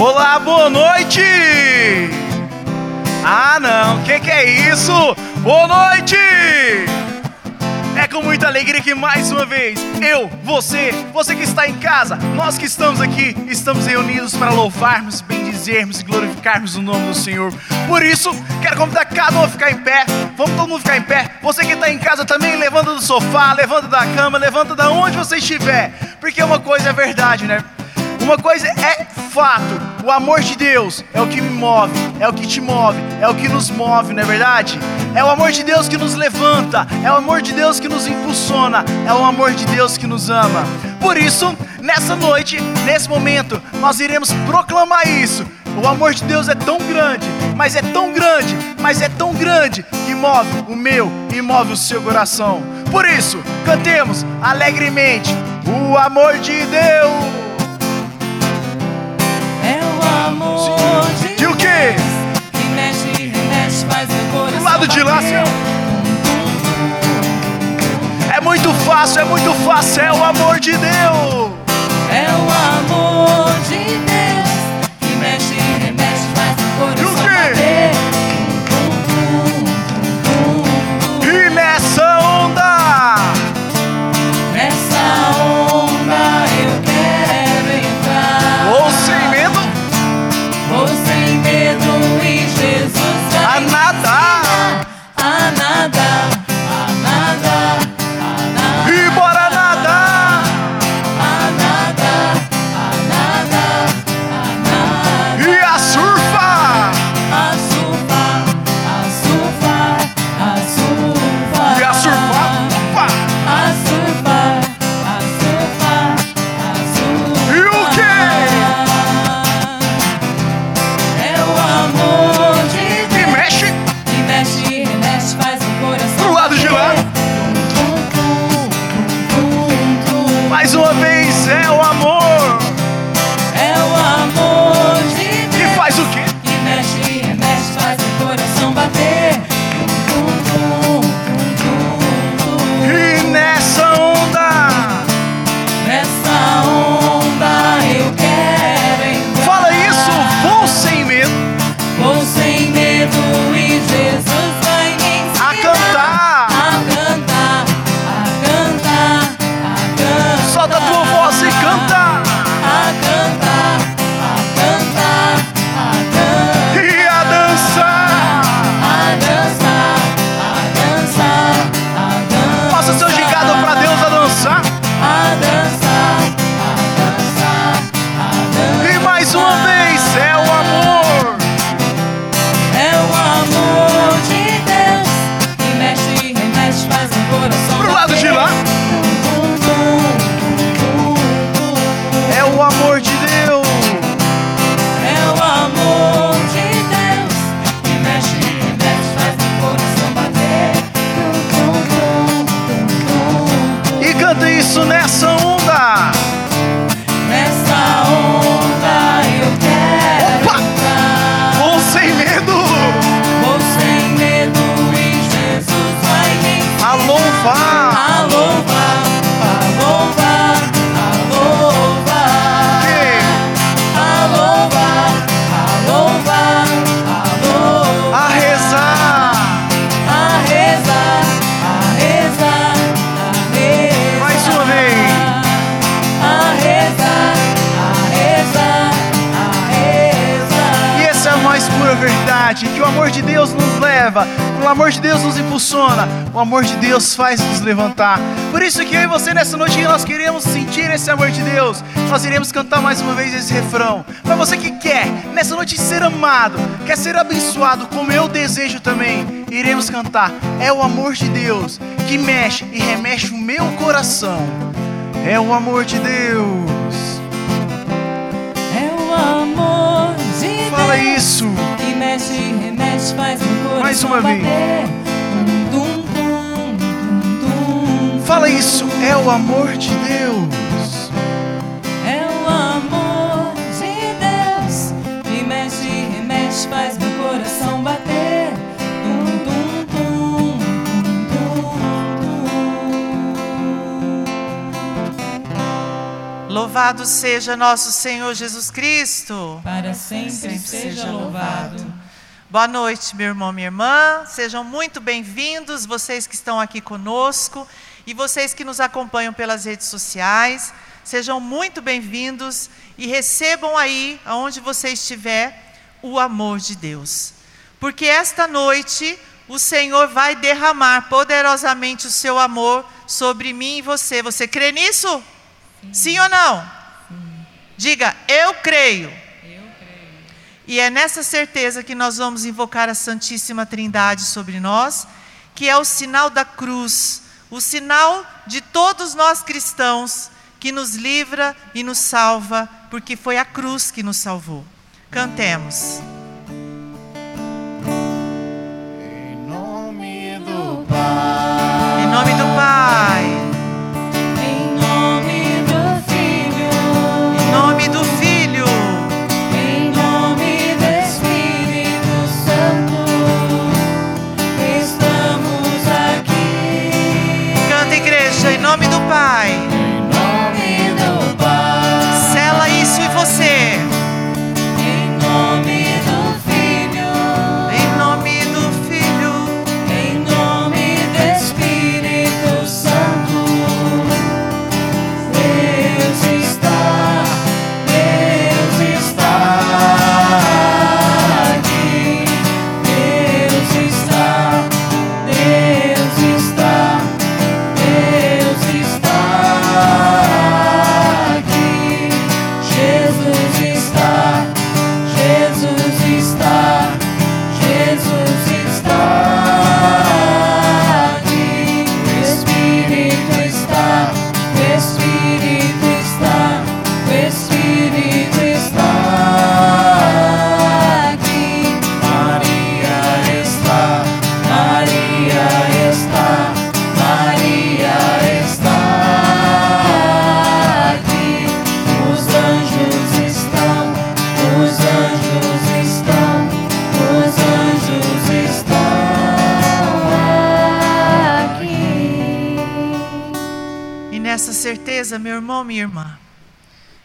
Olá, boa noite! Ah, não, que que é isso? Boa noite! É com muita alegria que mais uma vez eu, você, você que está em casa, nós que estamos aqui, estamos reunidos para louvarmos, bendizermos e glorificarmos o nome do Senhor. Por isso, quero convidar cada um a ficar em pé. Vamos todo mundo ficar em pé. Você que está em casa também, levanta do sofá, levanta da cama, levanta da onde você estiver. Porque uma coisa é verdade, né? Uma coisa é fato: o amor de Deus é o que me move, é o que te move, é o que nos move, não é verdade? É o amor de Deus que nos levanta, é o amor de Deus que nos impulsiona, é o amor de Deus que nos ama. Por isso, nessa noite, nesse momento, nós iremos proclamar isso. O amor de Deus é tão grande, mas é tão grande, mas é tão grande que move o meu e move o seu coração. Por isso, cantemos alegremente o amor de Deus. O amor de o quê? Que mexe, remexe, faz coração Do lado de lá. Senhor. É muito fácil, é muito fácil, é o amor de Deus. É o amor levantar. Por isso que eu e você nessa noite nós queremos sentir esse amor de Deus. Nós iremos cantar mais uma vez esse refrão. Para você que quer nessa noite ser amado, quer ser abençoado, como eu desejo também, iremos cantar. É o amor de Deus que mexe e remexe o meu coração. É o amor de Deus. É o amor de Fala Deus isso. que mexe, remexe, faz o coração Mais uma vez. bater. Fala isso, é o amor de Deus. É o amor de Deus que mexe, remexe, faz meu coração bater. Tum, tum, tum, tum, tum, tum. Louvado seja nosso Senhor Jesus Cristo. Para sempre seja louvado. Boa noite, meu irmão, minha irmã. Sejam muito bem-vindos, vocês que estão aqui conosco e vocês que nos acompanham pelas redes sociais. Sejam muito bem-vindos e recebam aí, aonde você estiver, o amor de Deus. Porque esta noite o Senhor vai derramar poderosamente o seu amor sobre mim e você. Você crê nisso? Sim, Sim ou não? Sim. Diga, eu creio. Eu creio. E é nessa certeza que nós vamos invocar a Santíssima Trindade sobre nós, que é o sinal da cruz, o sinal de todos nós cristãos que nos livra e nos salva, porque foi a cruz que nos salvou. Cantemos. Em nome do Pai.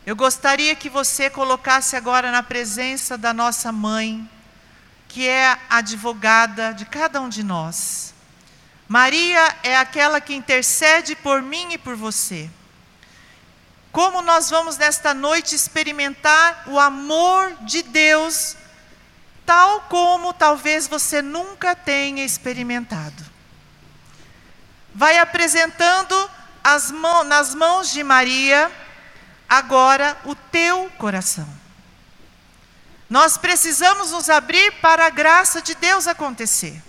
Eu gostaria que você colocasse agora na presença da nossa mãe, que é a advogada de cada um de nós. Maria é aquela que intercede por mim e por você. Como nós vamos nesta noite experimentar o amor de Deus, tal como talvez você nunca tenha experimentado. Vai apresentando nas mãos de Maria agora o teu coração. Nós precisamos nos abrir para a graça de Deus acontecer.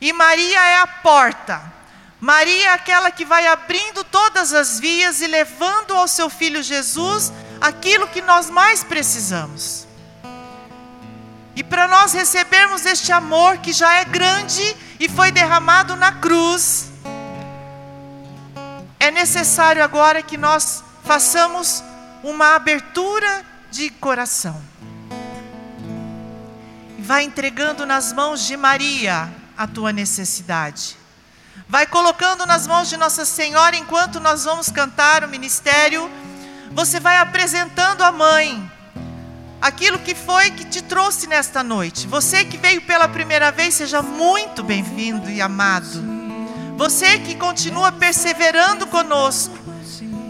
E Maria é a porta. Maria é aquela que vai abrindo todas as vias e levando ao seu filho Jesus aquilo que nós mais precisamos. E para nós recebermos este amor que já é grande e foi derramado na cruz, é necessário agora que nós façamos uma abertura de coração. Vai entregando nas mãos de Maria a tua necessidade. Vai colocando nas mãos de Nossa Senhora enquanto nós vamos cantar o ministério. Você vai apresentando à mãe aquilo que foi que te trouxe nesta noite. Você que veio pela primeira vez, seja muito bem-vindo e amado. Você que continua perseverando conosco,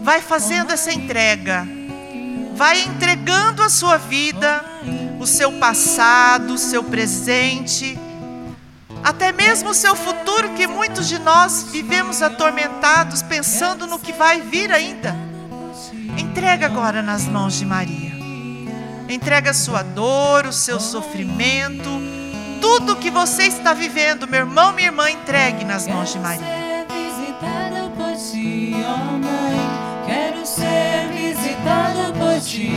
vai fazendo essa entrega. Vai entregando a sua vida, o seu passado, o seu presente, até mesmo o seu futuro, que muitos de nós vivemos atormentados pensando no que vai vir ainda. Entrega agora nas mãos de Maria. Entrega a sua dor, o seu sofrimento, tudo que você está vivendo, meu irmão, minha irmã, entregue nas mãos de Maria. Ser visitada por ti,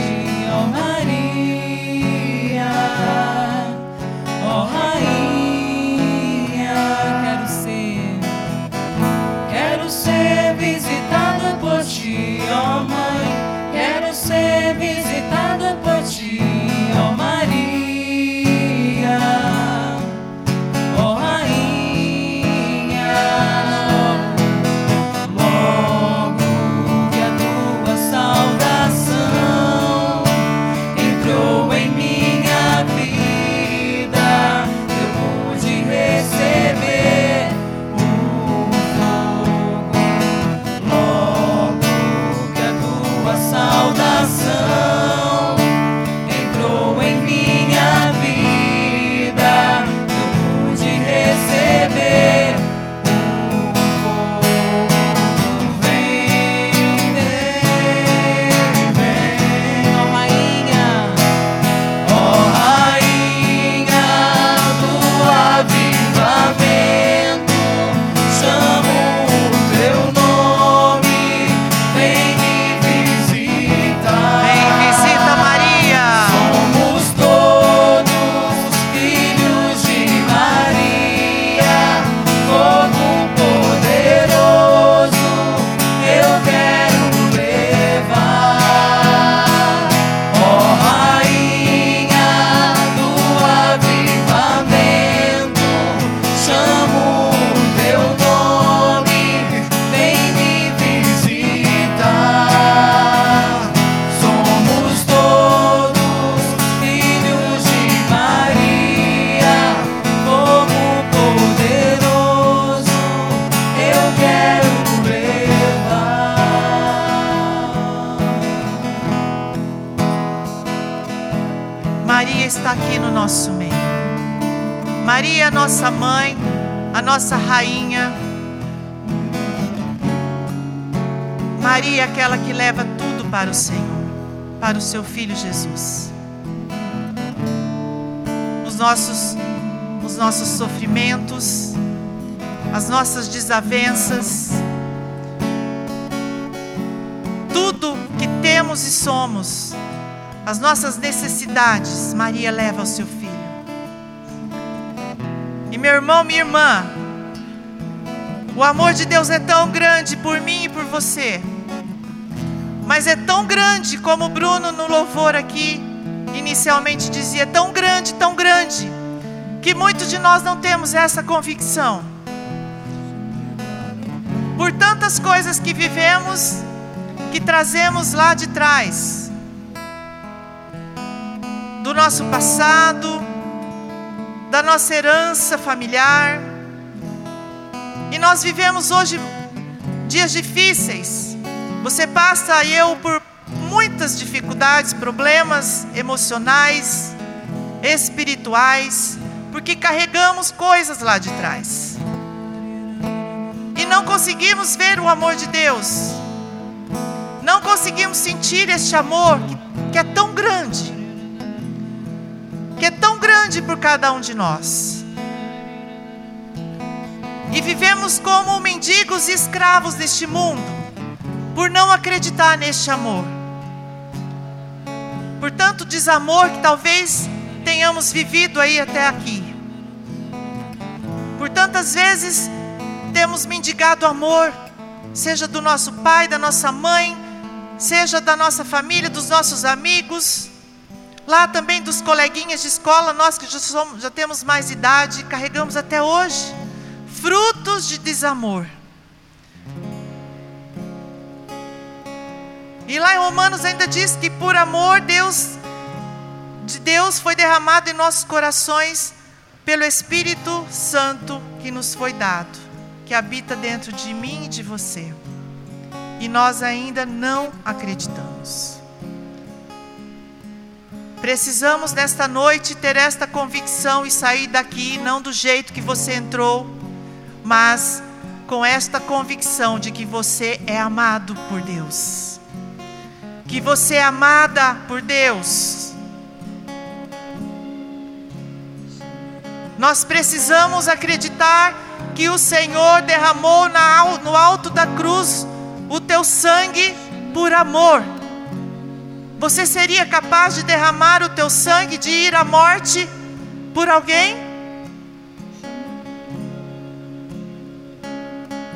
nossas desavenças, tudo que temos e somos, as nossas necessidades, Maria leva ao seu filho. E meu irmão, minha irmã, o amor de Deus é tão grande por mim e por você, mas é tão grande como o Bruno no louvor aqui inicialmente dizia: tão grande, tão grande, que muitos de nós não temos essa convicção. Por tantas coisas que vivemos, que trazemos lá de trás, do nosso passado, da nossa herança familiar. E nós vivemos hoje dias difíceis. Você passa eu por muitas dificuldades, problemas emocionais, espirituais, porque carregamos coisas lá de trás. Não conseguimos ver o amor de Deus. Não conseguimos sentir este amor que, que é tão grande que é tão grande por cada um de nós. E vivemos como mendigos e escravos neste mundo, por não acreditar neste amor. Por tanto desamor que talvez tenhamos vivido aí até aqui. Por tantas vezes temos mendigado amor, seja do nosso pai, da nossa mãe, seja da nossa família, dos nossos amigos Lá também dos coleguinhas de escola, nós que já, somos, já temos mais idade, carregamos até hoje frutos de desamor. E lá em Romanos ainda diz que por amor Deus de Deus foi derramado em nossos corações pelo Espírito Santo que nos foi dado, que habita dentro de mim e de você. E nós ainda não acreditamos. Precisamos nesta noite ter esta convicção e sair daqui não do jeito que você entrou, mas com esta convicção de que você é amado por Deus. Que você é amada por Deus. Nós precisamos acreditar que o Senhor derramou no alto da cruz o teu sangue por amor você seria capaz de derramar o teu sangue, de ir à morte por alguém?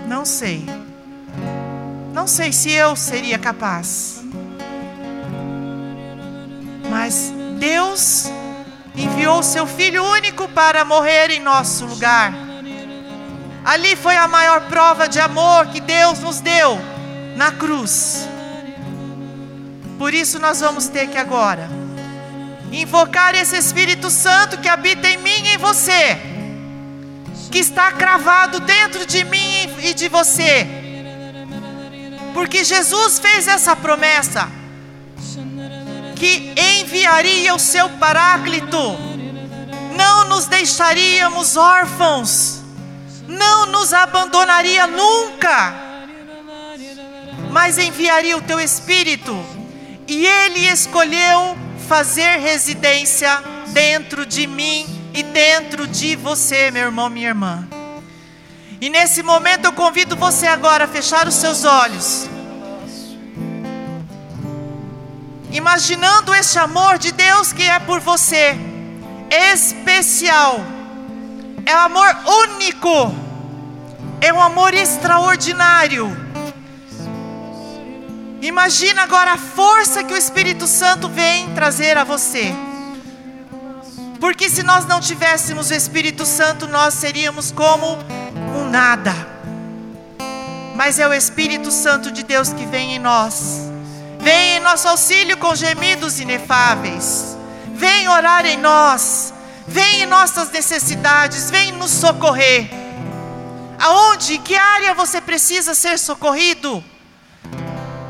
Não sei. Não sei se eu seria capaz. Mas Deus enviou seu Filho único para morrer em nosso lugar. Ali foi a maior prova de amor que Deus nos deu na cruz. Por isso nós vamos ter que agora invocar esse Espírito Santo que habita em mim e em você, que está cravado dentro de mim e de você. Porque Jesus fez essa promessa que enviaria o seu Paráclito, não nos deixaríamos órfãos, não nos abandonaria nunca, mas enviaria o teu Espírito e Ele escolheu fazer residência dentro de mim e dentro de você, meu irmão, minha irmã. E nesse momento eu convido você agora a fechar os seus olhos. Imaginando esse amor de Deus que é por você, especial, é um amor único, é um amor extraordinário Imagina agora a força que o Espírito Santo vem trazer a você. Porque se nós não tivéssemos o Espírito Santo, nós seríamos como um nada. Mas é o Espírito Santo de Deus que vem em nós. Vem em nosso auxílio com gemidos inefáveis. Vem orar em nós. Vem em nossas necessidades. Vem nos socorrer. Aonde, que área você precisa ser socorrido?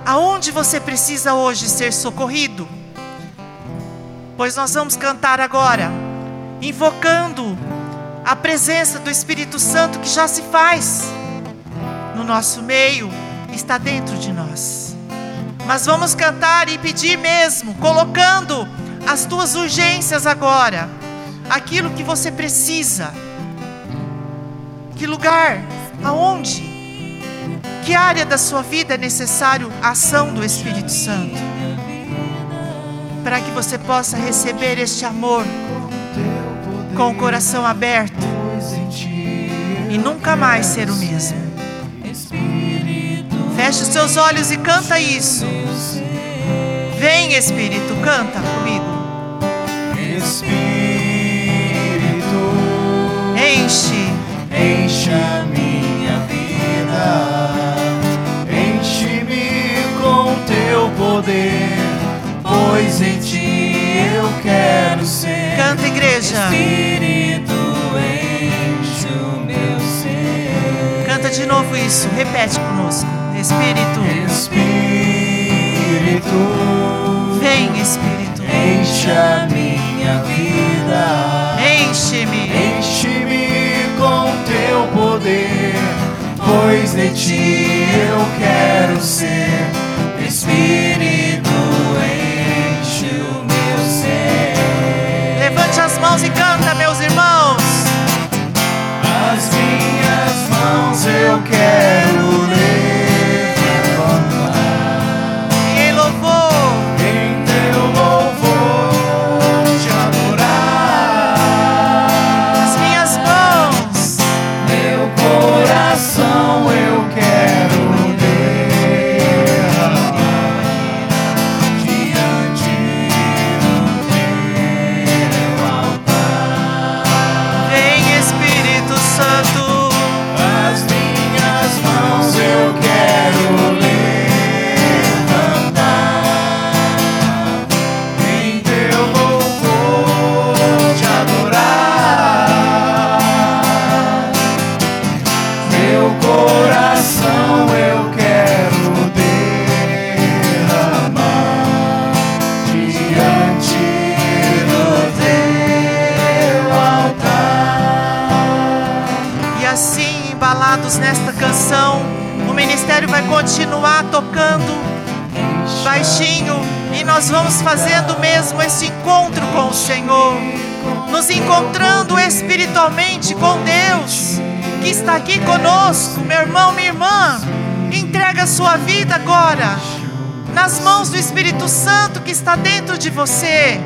Aonde você precisa hoje ser socorrido? Pois nós vamos cantar agora, invocando a presença do Espírito Santo que já se faz no nosso meio, está dentro de nós. Mas vamos cantar e pedir mesmo, colocando as tuas urgências agora, aquilo que você precisa. Que lugar, aonde, que área da sua vida é necessário a ação do Espírito Santo? Para que você possa receber este amor com o coração aberto e nunca mais ser o mesmo. Feche os seus olhos e canta isso. Vem, Espírito, canta comigo. Espírito, Enche, enche a minha vida, enche-me com teu poder, pois em ti eu quero ser. canta, igreja. Espírito, enche o meu ser. Canta de novo isso. Repete conosco. Espírito, Espírito, vem, Espírito. enche a minha vida. Enche-me. Teu poder, pois de ti eu quero ser. Espírito, enche o meu ser. Levante as mãos e canta, meus irmãos. As minhas mãos eu quero nesta canção, o ministério vai continuar tocando baixinho e nós vamos fazendo mesmo esse encontro com o Senhor, nos encontrando espiritualmente com Deus, que está aqui conosco, meu irmão, minha irmã. Entrega sua vida agora nas mãos do Espírito Santo que está dentro de você.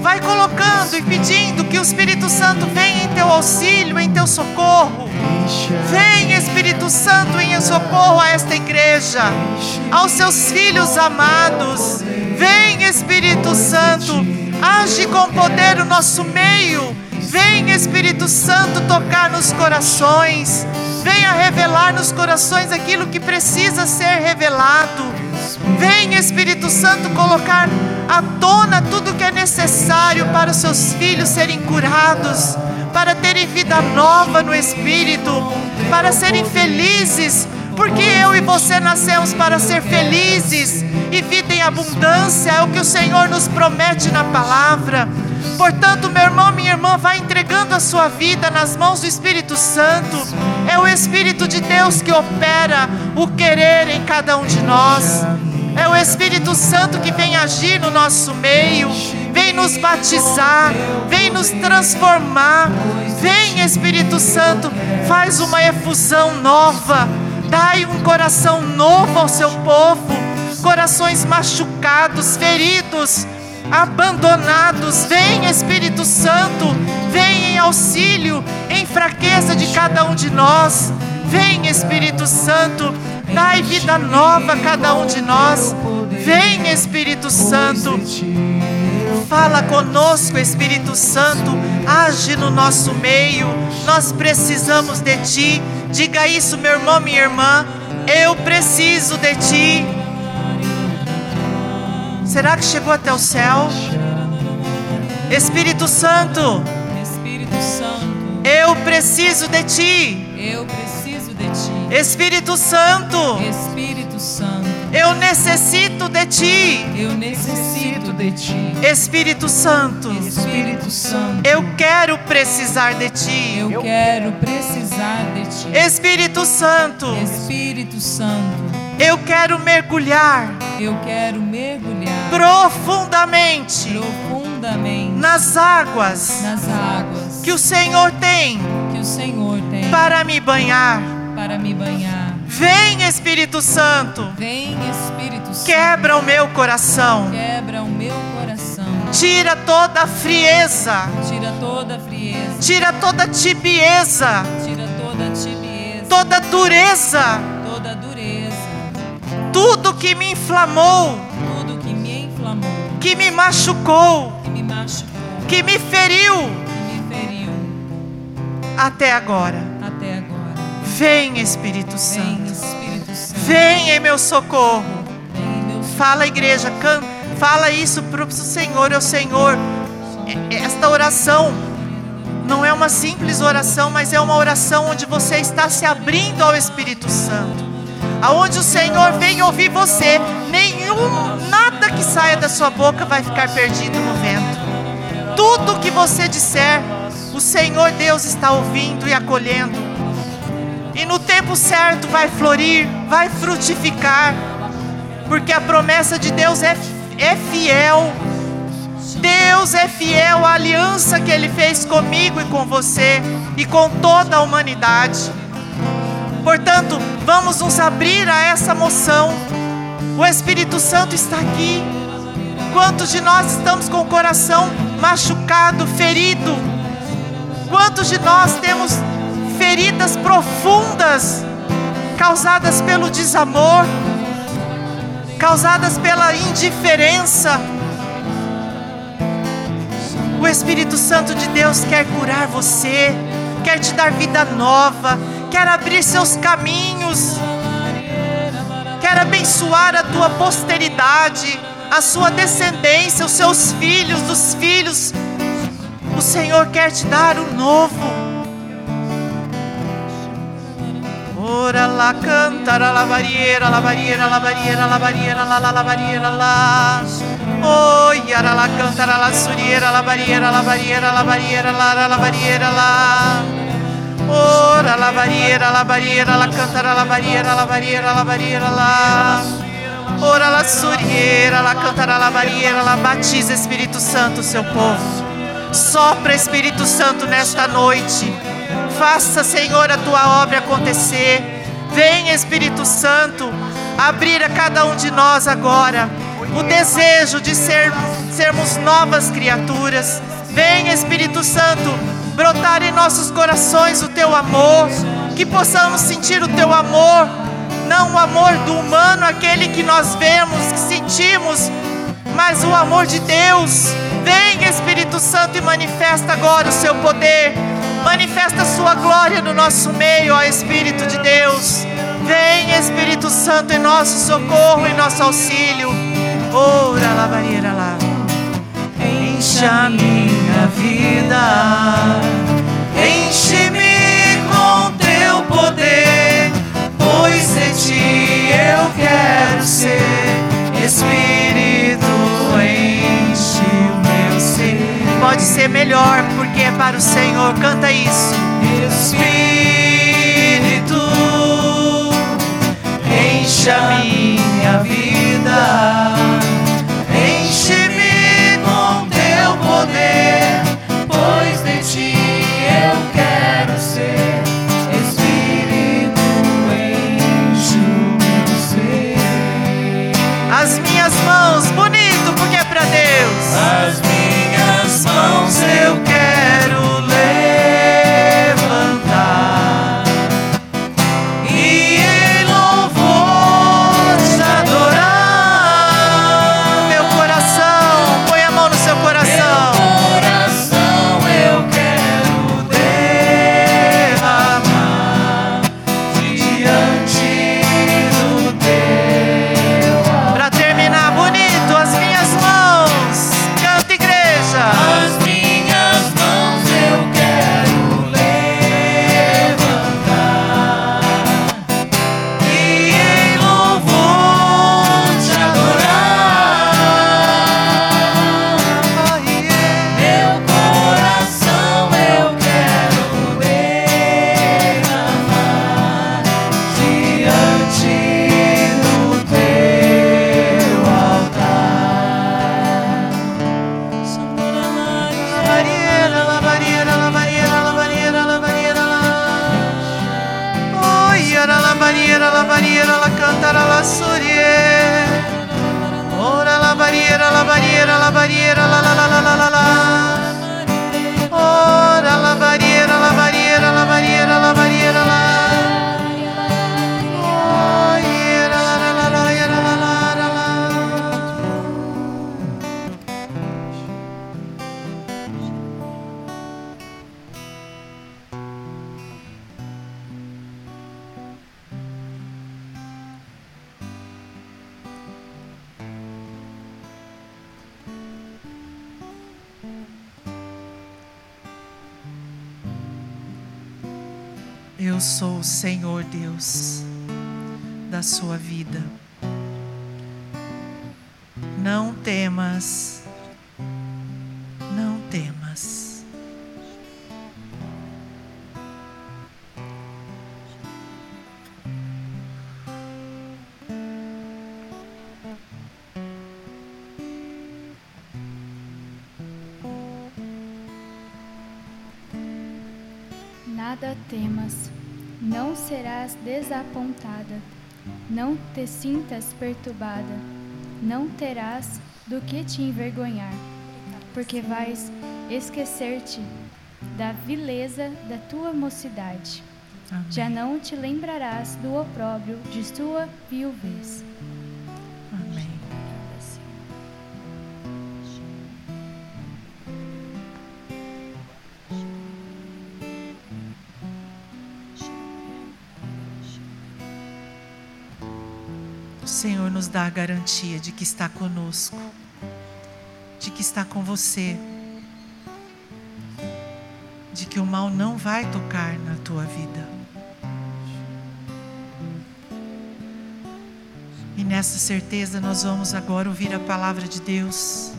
Vai colocando e pedindo que o Espírito Santo venha em teu auxílio, em teu socorro. Vem, Espírito Santo, em socorro a esta igreja, aos seus filhos amados. Vem, Espírito Santo, age com poder no nosso meio. Vem, Espírito Santo, tocar nos corações. Venha revelar nos corações aquilo que precisa ser revelado. Vem, Espírito Santo, colocar à tona tudo que é necessário para os seus filhos serem curados, para terem vida nova no Espírito, para serem felizes, porque eu e você nascemos para ser felizes e vida em abundância, é o que o Senhor nos promete na palavra. Portanto, meu irmão, minha irmã, vai entregando a sua vida nas mãos do Espírito Santo. É o Espírito de Deus que opera o querer em cada um de nós. É o Espírito Santo que vem agir no nosso meio, vem nos batizar, vem nos transformar. Vem, Espírito Santo, faz uma efusão nova, dai um coração novo ao seu povo, corações machucados, feridos, abandonados. Vem, Espírito Santo, vem em auxílio, em fraqueza de cada um de nós. Vem, Espírito Santo, dai vida nova a cada um de nós. Vem, Espírito Santo, fala conosco, Espírito Santo, age no nosso meio. Nós precisamos de Ti. Diga isso, meu irmão, minha irmã. Eu preciso de Ti. Será que chegou até o céu? Espírito Santo, Espírito Santo, eu preciso de Ti. eu preciso de ti. Espírito Santo, Espírito Santo, Eu necessito de ti, Eu necessito de ti. Espírito Santo. Espírito Santo. Eu quero precisar de ti. Eu quero precisar de ti. Espírito Santo, Espírito Santo. eu quero mergulhar Eu quero mergulhar profundamente profundamente nas águas nas águas que o Senhor tem que o Senhor tem para me banhar. Para me banhar. Vem, Espírito Santo, Vem, Espírito Santo. quebra o meu coração, Quebra o meu coração. tira toda a frieza, Tira toda a frieza. tira toda a tibieza, Tira toda a tibieza. toda dureza, Toda dureza. tudo que me inflamou, Tudo que me inflamou. que me machucou, Que me machucou. que me feriu Que me feriu. Até agora. Vem, Espírito Santo, vem em meu socorro. Fala, igreja, can- fala isso para o Senhor, é o Senhor. E- Esta oração não é uma simples oração, mas é uma oração onde você está se abrindo ao Espírito Santo. Aonde o Senhor vem ouvir você, nenhum nada que saia da sua boca vai ficar perdido no vento. Tudo que você disser, o Senhor Deus está ouvindo e acolhendo. E no tempo certo vai florir, vai frutificar porque a promessa de Deus é, é fiel. Deus é fiel à aliança que Ele fez comigo e com você e com toda a humanidade. Portanto, vamos nos abrir a essa moção. O Espírito Santo está aqui. Quantos de nós estamos com o coração machucado, ferido? Quantos de nós temos feridas profundas causadas pelo desamor? causadas pela indiferença. O Espírito Santo de Deus quer curar você, quer te dar vida nova, quer abrir seus caminhos, quer abençoar a tua posteridade, a sua descendência, os seus filhos, os filhos. O Senhor quer te dar o novo. Ora la cantara la barriera, la barriera, la barriera, la barriera, la la la barriera la. Oh, yara la cantara la suriera, la barriera, la barriera, la barriera, la la barriera la. Ora la barriera, la barriera, la cantara la barriera, la barriera, la barriera la. Ora la suriera, la cantara la barriera, la batiza Espírito Santo seu povo. Sopra Espírito Santo nesta noite. Faça, Senhor, a tua obra acontecer. Vem, Espírito Santo, abrir a cada um de nós agora o desejo de ser, sermos novas criaturas. Vem, Espírito Santo, brotar em nossos corações o teu amor, que possamos sentir o teu amor, não o amor do humano, aquele que nós vemos, que sentimos, mas o amor de Deus. Vem, Espírito Santo, e manifesta agora o seu poder. Manifesta sua glória no nosso meio, ó Espírito de Deus. Vem, Espírito Santo, em nosso socorro, em nosso auxílio. Ora, lá. Enche a minha vida. Enche-me com teu poder, pois em ti eu quero ser. Espírito, Pode ser melhor, porque é para o Senhor. Canta isso. Espírito, enche a minha vida. Sintas perturbada, não terás do que te envergonhar, porque vais esquecer-te da vileza da tua mocidade. Amém. Já não te lembrarás do opróbrio de tua viuvez. O Senhor nos dá a garantia de que está conosco, de que está com você, de que o mal não vai tocar na tua vida. E nessa certeza nós vamos agora ouvir a palavra de Deus.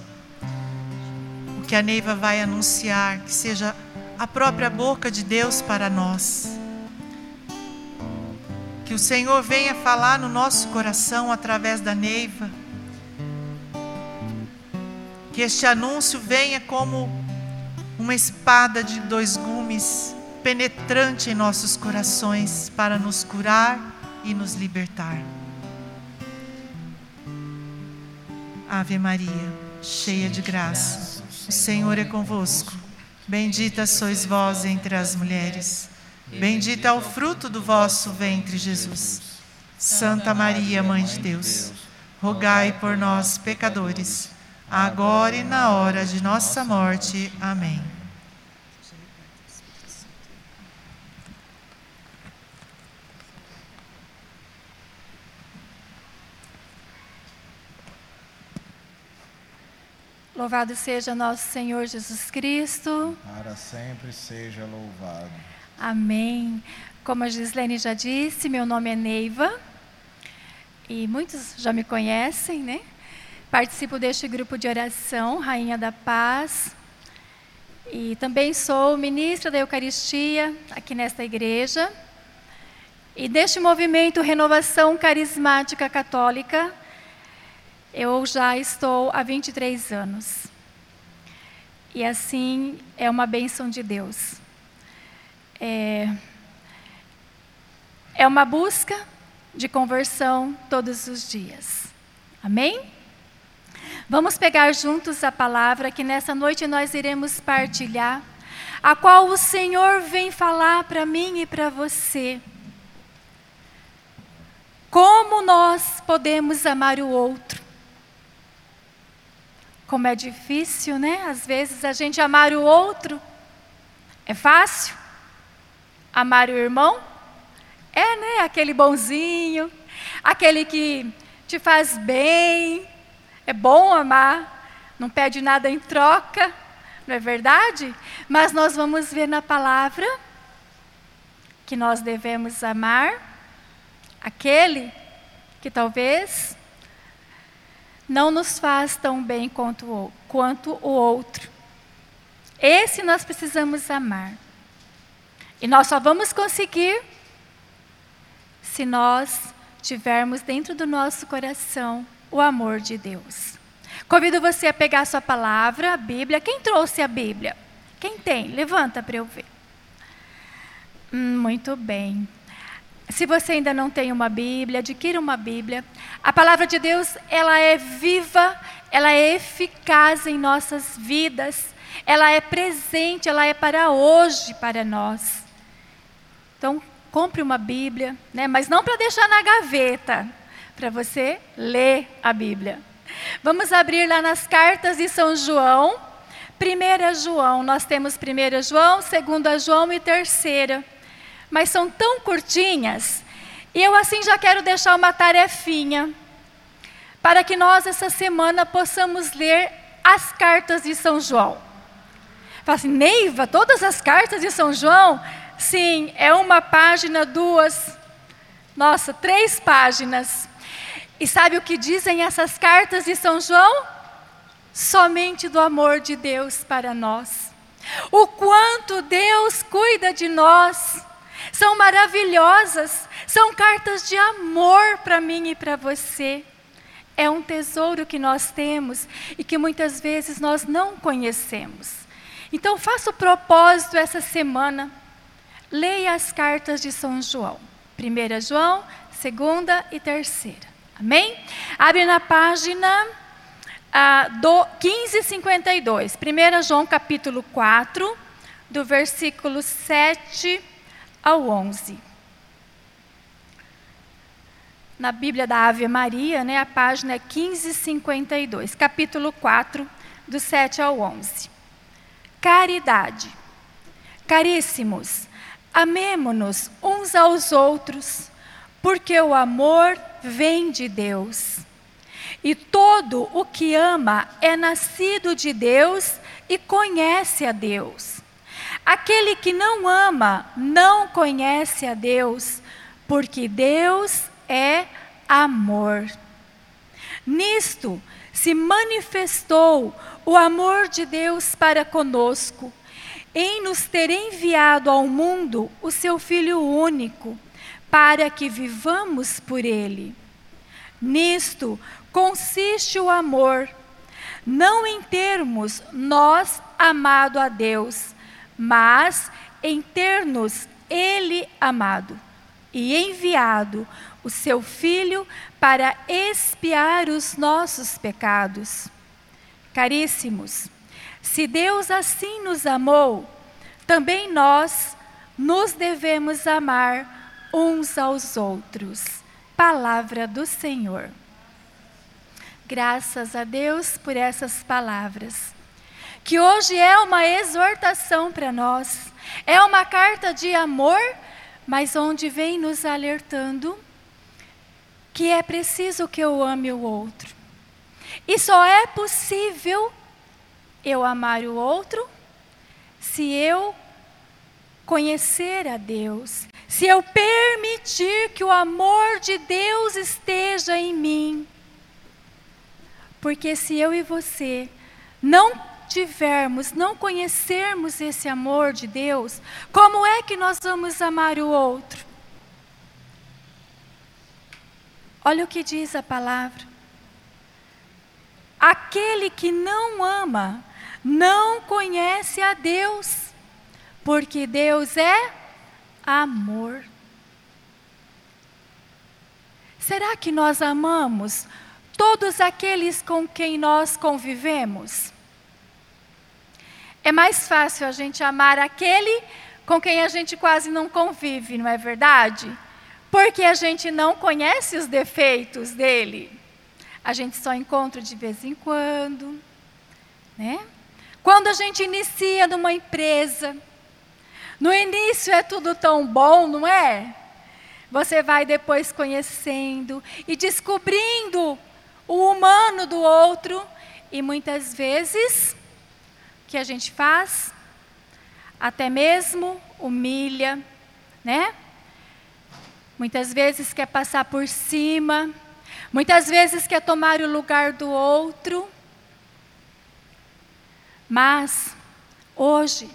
O que a Neiva vai anunciar, que seja a própria boca de Deus para nós. Que o Senhor venha falar no nosso coração através da Neiva. Que este anúncio venha como uma espada de dois gumes, penetrante em nossos corações, para nos curar e nos libertar. Ave Maria, cheia de graça, o Senhor é convosco. Bendita sois vós entre as mulheres. Bendito é o fruto do vosso ventre, Jesus. Santa Maria, Mãe de Deus, rogai por nós, pecadores, agora e na hora de nossa morte. Amém. Louvado seja nosso Senhor Jesus Cristo. Para sempre seja louvado. Amém. Como a Gislene já disse, meu nome é Neiva e muitos já me conhecem, né? Participo deste grupo de oração, Rainha da Paz, e também sou ministra da Eucaristia aqui nesta igreja. E deste movimento Renovação Carismática Católica, eu já estou há 23 anos. E assim é uma bênção de Deus. É, é uma busca de conversão todos os dias. Amém? Vamos pegar juntos a palavra que nessa noite nós iremos partilhar, a qual o Senhor vem falar para mim e para você. Como nós podemos amar o outro? Como é difícil, né? Às vezes a gente amar o outro. É fácil? Amar o irmão? É, né? Aquele bonzinho, aquele que te faz bem. É bom amar, não pede nada em troca, não é verdade? Mas nós vamos ver na palavra que nós devemos amar aquele que talvez não nos faz tão bem quanto o, quanto o outro. Esse nós precisamos amar. E nós só vamos conseguir se nós tivermos dentro do nosso coração o amor de Deus. Convido você a pegar a sua palavra, a Bíblia. Quem trouxe a Bíblia? Quem tem? Levanta para eu ver. Hum, muito bem. Se você ainda não tem uma Bíblia, adquira uma Bíblia. A palavra de Deus, ela é viva, ela é eficaz em nossas vidas, ela é presente, ela é para hoje para nós. Então, compre uma Bíblia, né? mas não para deixar na gaveta, para você ler a Bíblia. Vamos abrir lá nas cartas de São João. 1 João, nós temos 1 João, 2 João e terceira. Mas são tão curtinhas. E eu assim já quero deixar uma tarefinha para que nós essa semana possamos ler as cartas de São João. Fala assim, Neiva, todas as cartas de São João? Sim, é uma página, duas, nossa, três páginas. E sabe o que dizem essas cartas de São João? Somente do amor de Deus para nós. O quanto Deus cuida de nós. São maravilhosas, são cartas de amor para mim e para você. É um tesouro que nós temos e que muitas vezes nós não conhecemos. Então, faça o propósito essa semana. Leia as cartas de São João. 1 João, segunda e terceira. Amém? Abre na página ah, do 1552. 1 João capítulo 4, do versículo 7 ao 11. Na Bíblia da Ave Maria, né, a página é 1552, capítulo 4, do 7 ao 11. Caridade. Caríssimos, amemo-nos uns aos outros, porque o amor vem de Deus. E todo o que ama é nascido de Deus e conhece a Deus. Aquele que não ama não conhece a Deus, porque Deus é amor. Nisto se manifestou o amor de Deus para conosco, em nos ter enviado ao mundo o seu Filho único para que vivamos por Ele. Nisto consiste o amor, não em termos nós amado a Deus, mas em ter-nos Ele amado e enviado o seu Filho para expiar os nossos pecados. Caríssimos, se Deus assim nos amou, também nós nos devemos amar uns aos outros. Palavra do Senhor. Graças a Deus por essas palavras. Que hoje é uma exortação para nós, é uma carta de amor, mas onde vem nos alertando que é preciso que eu ame o outro. E só é possível eu amar o outro se eu conhecer a Deus, se eu permitir que o amor de Deus esteja em mim. Porque se eu e você não tivermos, não conhecermos esse amor de Deus, como é que nós vamos amar o outro? Olha o que diz a palavra. Aquele que não ama, não conhece a Deus porque Deus é amor. Será que nós amamos todos aqueles com quem nós convivemos? É mais fácil a gente amar aquele com quem a gente quase não convive, não é verdade? Porque a gente não conhece os defeitos dele. A gente só encontra de vez em quando, né? Quando a gente inicia numa empresa, no início é tudo tão bom, não é? Você vai depois conhecendo e descobrindo o humano do outro e muitas vezes o que a gente faz até mesmo humilha, né? Muitas vezes quer passar por cima, muitas vezes quer tomar o lugar do outro. Mas hoje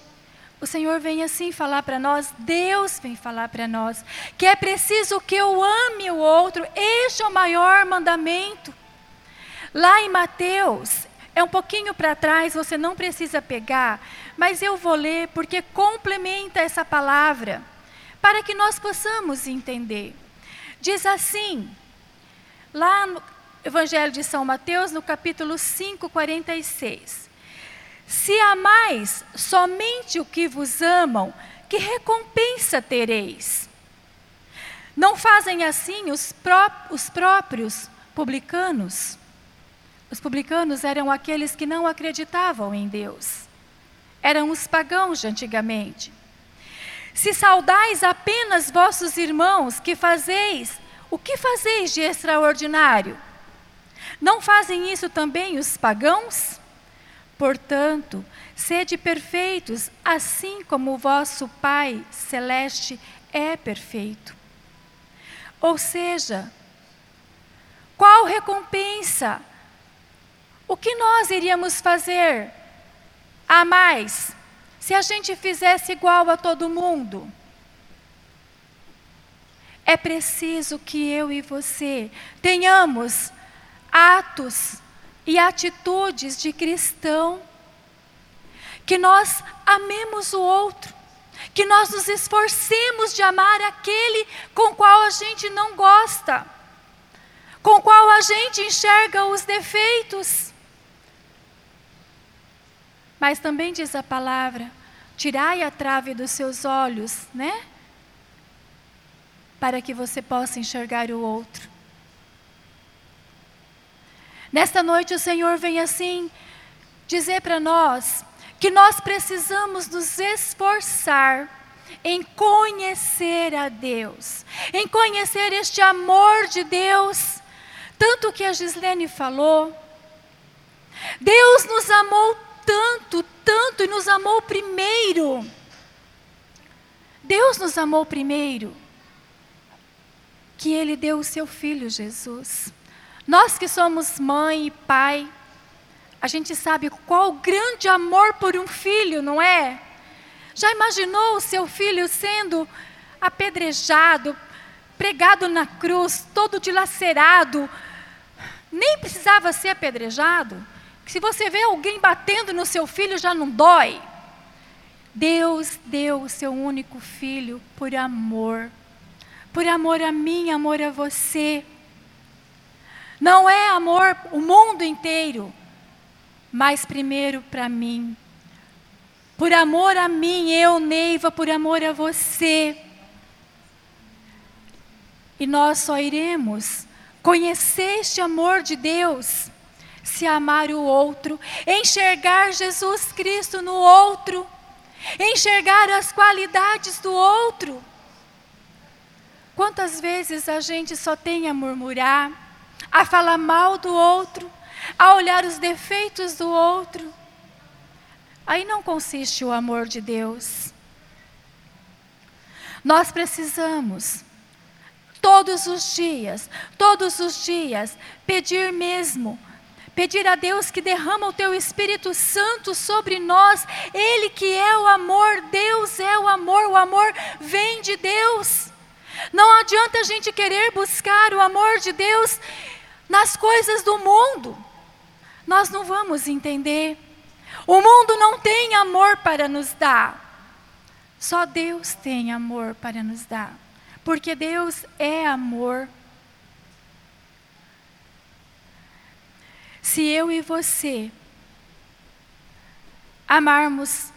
o Senhor vem assim falar para nós, Deus vem falar para nós, que é preciso que eu ame o outro, este é o maior mandamento. Lá em Mateus, é um pouquinho para trás, você não precisa pegar, mas eu vou ler porque complementa essa palavra, para que nós possamos entender. Diz assim, lá no Evangelho de São Mateus, no capítulo 5, 46. Se amais somente o que vos amam, que recompensa tereis? Não fazem assim os, pró os próprios publicanos? Os publicanos eram aqueles que não acreditavam em Deus. Eram os pagãos de antigamente. Se saudais apenas vossos irmãos, que fazeis, o que fazeis de extraordinário? Não fazem isso também os pagãos? Portanto, sede perfeitos, assim como o vosso Pai celeste é perfeito. Ou seja, qual recompensa? O que nós iríamos fazer a mais se a gente fizesse igual a todo mundo? É preciso que eu e você tenhamos atos e atitudes de cristão, que nós amemos o outro, que nós nos esforcemos de amar aquele com qual a gente não gosta, com qual a gente enxerga os defeitos. Mas também diz a palavra: tirai a trave dos seus olhos, né? Para que você possa enxergar o outro. Nesta noite o Senhor vem assim dizer para nós que nós precisamos nos esforçar em conhecer a Deus, em conhecer este amor de Deus, tanto que a Gislene falou. Deus nos amou tanto, tanto e nos amou primeiro. Deus nos amou primeiro, que Ele deu o seu Filho Jesus. Nós que somos mãe e pai, a gente sabe qual grande amor por um filho, não é? Já imaginou o seu filho sendo apedrejado, pregado na cruz, todo dilacerado? Nem precisava ser apedrejado. Se você vê alguém batendo no seu filho, já não dói. Deus deu o seu único filho por amor. Por amor a mim, amor a você. Não é amor o mundo inteiro, mas primeiro para mim. Por amor a mim, eu, Neiva, por amor a você. E nós só iremos conhecer este amor de Deus se amar o outro, enxergar Jesus Cristo no outro, enxergar as qualidades do outro. Quantas vezes a gente só tem a murmurar, a falar mal do outro, a olhar os defeitos do outro? Aí não consiste o amor de Deus. Nós precisamos, todos os dias, todos os dias, pedir mesmo pedir a Deus que derrama o teu Espírito Santo sobre nós, Ele que é o amor, Deus é o amor, o amor vem de Deus. Não adianta a gente querer buscar o amor de Deus nas coisas do mundo, nós não vamos entender. O mundo não tem amor para nos dar, só Deus tem amor para nos dar, porque Deus é amor. Se eu e você amarmos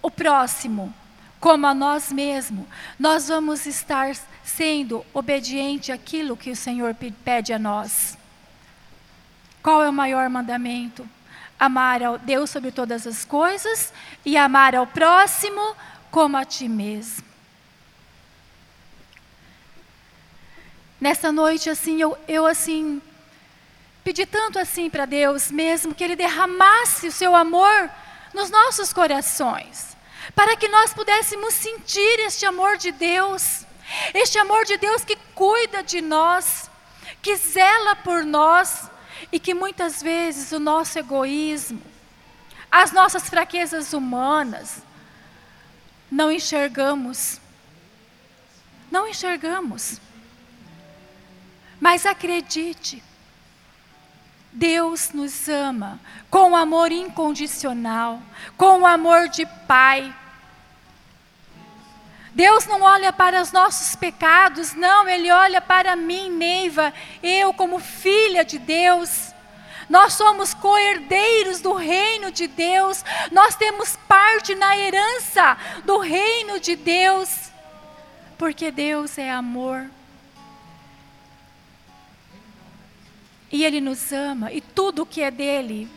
o próximo como a nós mesmos, nós vamos estar sendo obediente àquilo que o Senhor pede a nós. Qual é o maior mandamento? Amar a Deus sobre todas as coisas e amar ao próximo como a ti mesmo. Nessa noite, assim, eu, eu assim, Pedi tanto assim para Deus mesmo que Ele derramasse o seu amor nos nossos corações, para que nós pudéssemos sentir este amor de Deus, este amor de Deus que cuida de nós, que zela por nós e que muitas vezes o nosso egoísmo, as nossas fraquezas humanas, não enxergamos. Não enxergamos. Mas acredite, Deus nos ama com amor incondicional, com o amor de Pai. Deus não olha para os nossos pecados, não, Ele olha para mim, Neiva, eu como filha de Deus. Nós somos co-herdeiros do reino de Deus, nós temos parte na herança do reino de Deus, porque Deus é amor. E Ele nos ama, e tudo que é dele,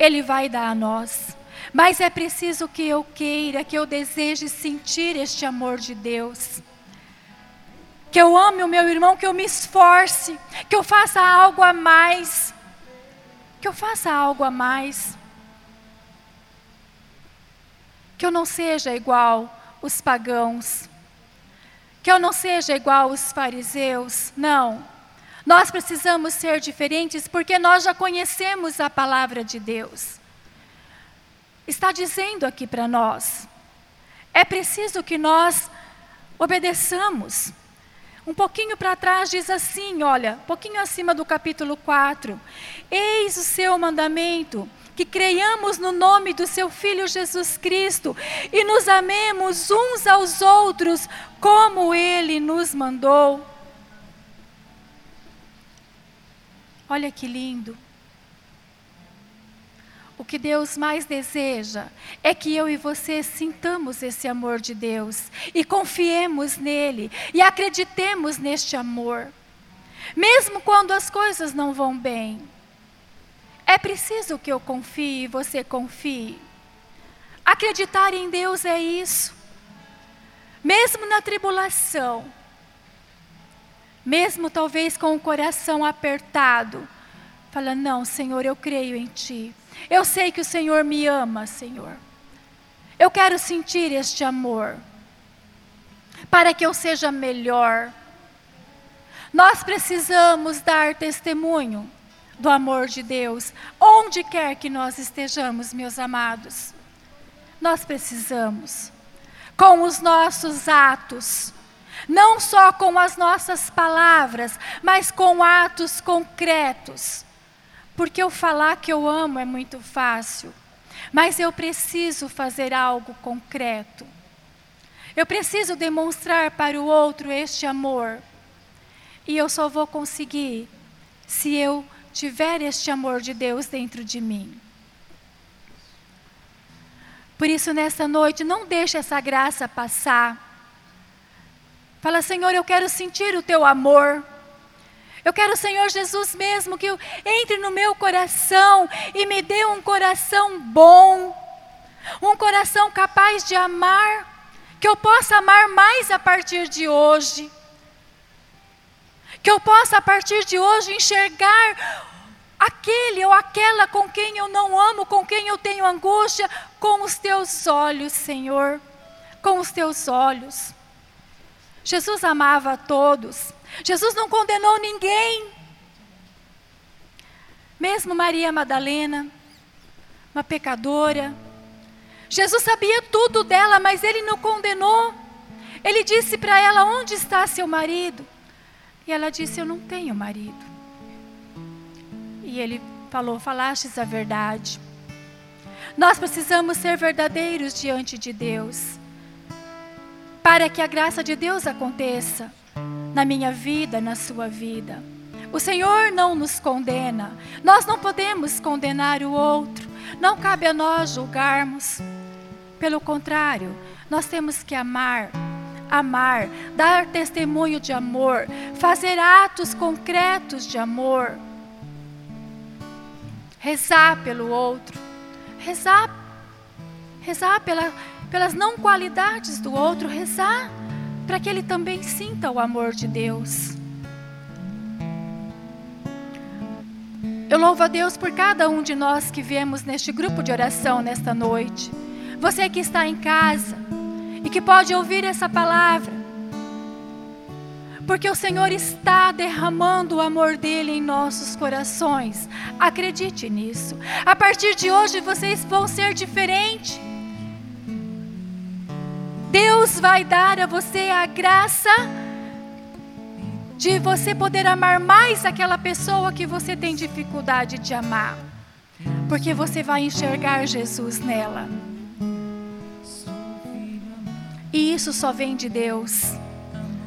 Ele vai dar a nós. Mas é preciso que eu queira, que eu deseje sentir este amor de Deus. Que eu ame o meu irmão, que eu me esforce, que eu faça algo a mais que eu faça algo a mais. Que eu não seja igual os pagãos. Que eu não seja igual os fariseus. Não. Nós precisamos ser diferentes porque nós já conhecemos a palavra de Deus. Está dizendo aqui para nós. É preciso que nós obedeçamos. Um pouquinho para trás diz assim, olha, um pouquinho acima do capítulo 4. Eis o seu mandamento, que creiamos no nome do seu Filho Jesus Cristo e nos amemos uns aos outros, como ele nos mandou. Olha que lindo. Que Deus mais deseja é que eu e você sintamos esse amor de Deus e confiemos nele e acreditemos neste amor. Mesmo quando as coisas não vão bem, é preciso que eu confie e você confie. Acreditar em Deus é isso. Mesmo na tribulação, mesmo talvez com o coração apertado, fala: Não, Senhor, eu creio em Ti. Eu sei que o Senhor me ama, Senhor. Eu quero sentir este amor, para que eu seja melhor. Nós precisamos dar testemunho do amor de Deus, onde quer que nós estejamos, meus amados. Nós precisamos, com os nossos atos, não só com as nossas palavras, mas com atos concretos porque eu falar que eu amo é muito fácil, mas eu preciso fazer algo concreto. Eu preciso demonstrar para o outro este amor. E eu só vou conseguir se eu tiver este amor de Deus dentro de mim. Por isso, nessa noite, não deixe essa graça passar. Fala, Senhor, eu quero sentir o teu amor. Eu quero, Senhor Jesus, mesmo que entre no meu coração e me dê um coração bom, um coração capaz de amar, que eu possa amar mais a partir de hoje. Que eu possa, a partir de hoje, enxergar aquele ou aquela com quem eu não amo, com quem eu tenho angústia, com os teus olhos, Senhor. Com os teus olhos. Jesus amava a todos. Jesus não condenou ninguém. Mesmo Maria Madalena, uma pecadora. Jesus sabia tudo dela, mas ele não condenou. Ele disse para ela: Onde está seu marido? E ela disse: Eu não tenho marido. E ele falou: Falastes a verdade. Nós precisamos ser verdadeiros diante de Deus, para que a graça de Deus aconteça na minha vida, na sua vida. O Senhor não nos condena, nós não podemos condenar o outro, não cabe a nós julgarmos. Pelo contrário, nós temos que amar, amar, dar testemunho de amor, fazer atos concretos de amor, rezar pelo outro, rezar, rezar pela, pelas não qualidades do outro, rezar para que ele também sinta o amor de Deus. Eu louvo a Deus por cada um de nós que viemos neste grupo de oração nesta noite. Você que está em casa e que pode ouvir essa palavra. Porque o Senhor está derramando o amor dele em nossos corações. Acredite nisso. A partir de hoje vocês vão ser diferentes. Deus vai dar a você a graça de você poder amar mais aquela pessoa que você tem dificuldade de amar, porque você vai enxergar Jesus nela. E isso só vem de Deus.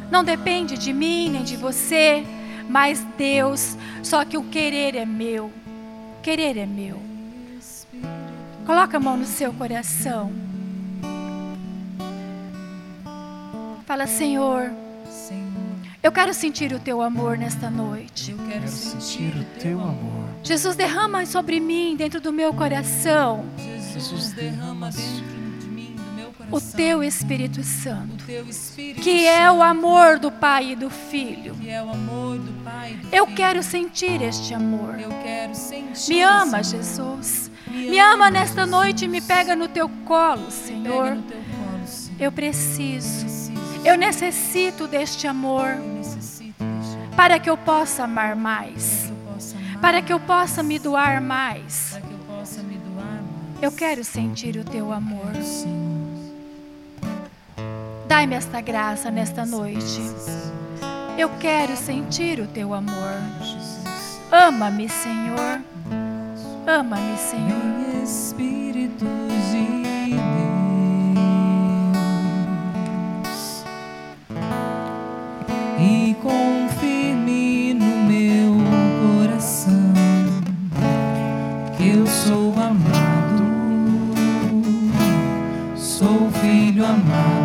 Não depende de mim nem de você, mas Deus. Só que o querer é meu. Querer é meu. Coloca a mão no seu coração. Fala, Senhor, eu quero sentir o teu amor nesta noite. eu quero sentir o teu amor. Jesus, derrama sobre mim, dentro do meu coração, Jesus derrama dentro o teu Espírito o Santo, teu Espírito que é o amor do Pai e do Filho. que é o amor do Pai. e do Eu Filho. quero sentir este amor. Eu quero sentir. Me ama, Senhor. Jesus. Me ama nesta noite e me pega no teu colo, Senhor. teu colo, Senhor. Eu preciso. Eu necessito deste amor para que eu possa amar mais, para que eu possa me doar mais. eu quero sentir o teu amor. Dai-me esta graça nesta noite. Eu quero sentir o teu amor. Ama-me, Senhor. Ama-me, Senhor. Espírito de Deus e confirme no meu coração que eu sou amado, sou filho amado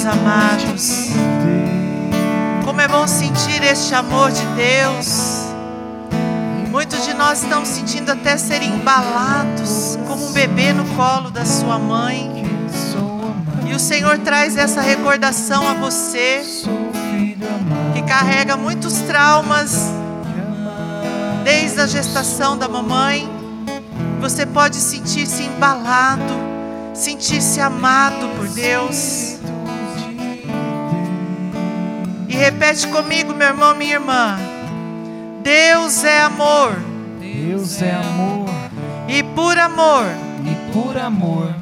somos amados. Como é bom sentir este amor de Deus. Muitos de nós estão sentindo até ser embalados como um bebê no colo da sua mãe. E o Senhor traz essa recordação a você que carrega muitos traumas desde a gestação da mamãe. Você pode sentir-se embalado, sentir-se amado por Deus. Repete comigo, meu irmão, minha irmã. Deus é amor, Deus é amor e por amor e por amor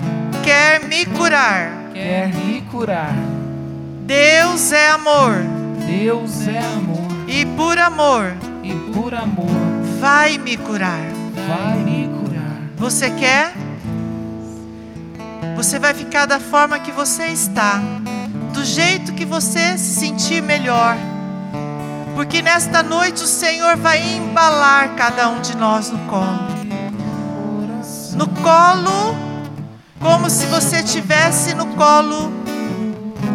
quer me curar. quer me curar. Deus é amor Deus é amor e por amor e por amor vai me curar. vai me curar. Você quer? Você vai ficar da forma que você está, do jeito que você se sentir melhor. Porque nesta noite o Senhor vai embalar cada um de nós no colo. No colo, como se você estivesse no colo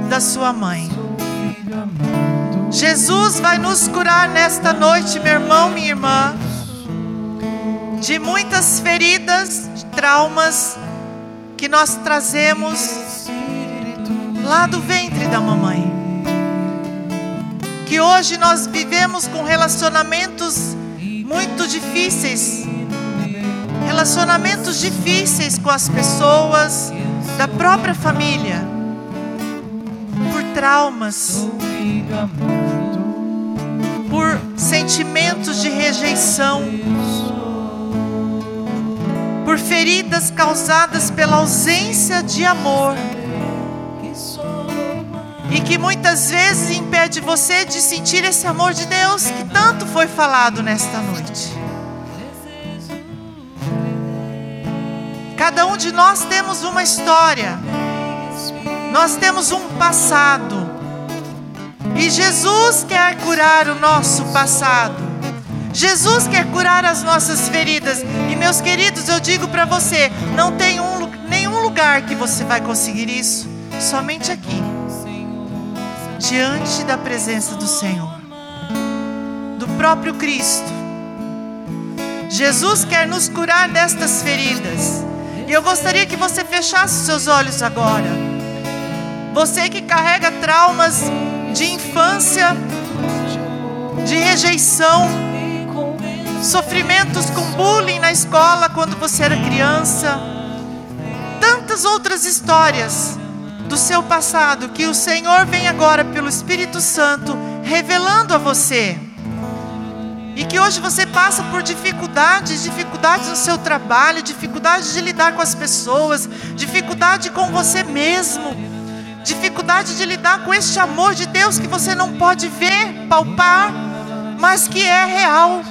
da sua mãe. Jesus vai nos curar nesta noite, meu irmão, minha irmã, de muitas feridas, de traumas que nós trazemos lá do ventre da mamãe. Que hoje nós vivemos com relacionamentos muito difíceis relacionamentos difíceis com as pessoas da própria família. por traumas, por sentimentos de rejeição, por feridas causadas pela ausência de amor e que muitas vezes impede você de sentir esse amor de Deus que tanto foi falado nesta noite. Cada um de nós temos uma história, nós temos um passado, e Jesus quer curar o nosso passado. Jesus quer curar as nossas feridas. E meus queridos, eu digo para você, não tem um nenhum lugar que você vai conseguir isso, somente aqui, diante da presença do Senhor, do próprio Cristo. Jesus quer nos curar destas feridas. E eu gostaria que você fechasse seus olhos agora. Você que carrega traumas de infância, de rejeição, sofrimentos com bullying na escola quando você era criança, tantas outras histórias do seu passado que o Senhor vem agora pelo Espírito Santo revelando a você. E que hoje você passa por dificuldades, dificuldades no seu trabalho, dificuldades de lidar com as pessoas, dificuldade com você mesmo, dificuldade de lidar com este amor de Deus que você não pode ver, palpar, mas que é real.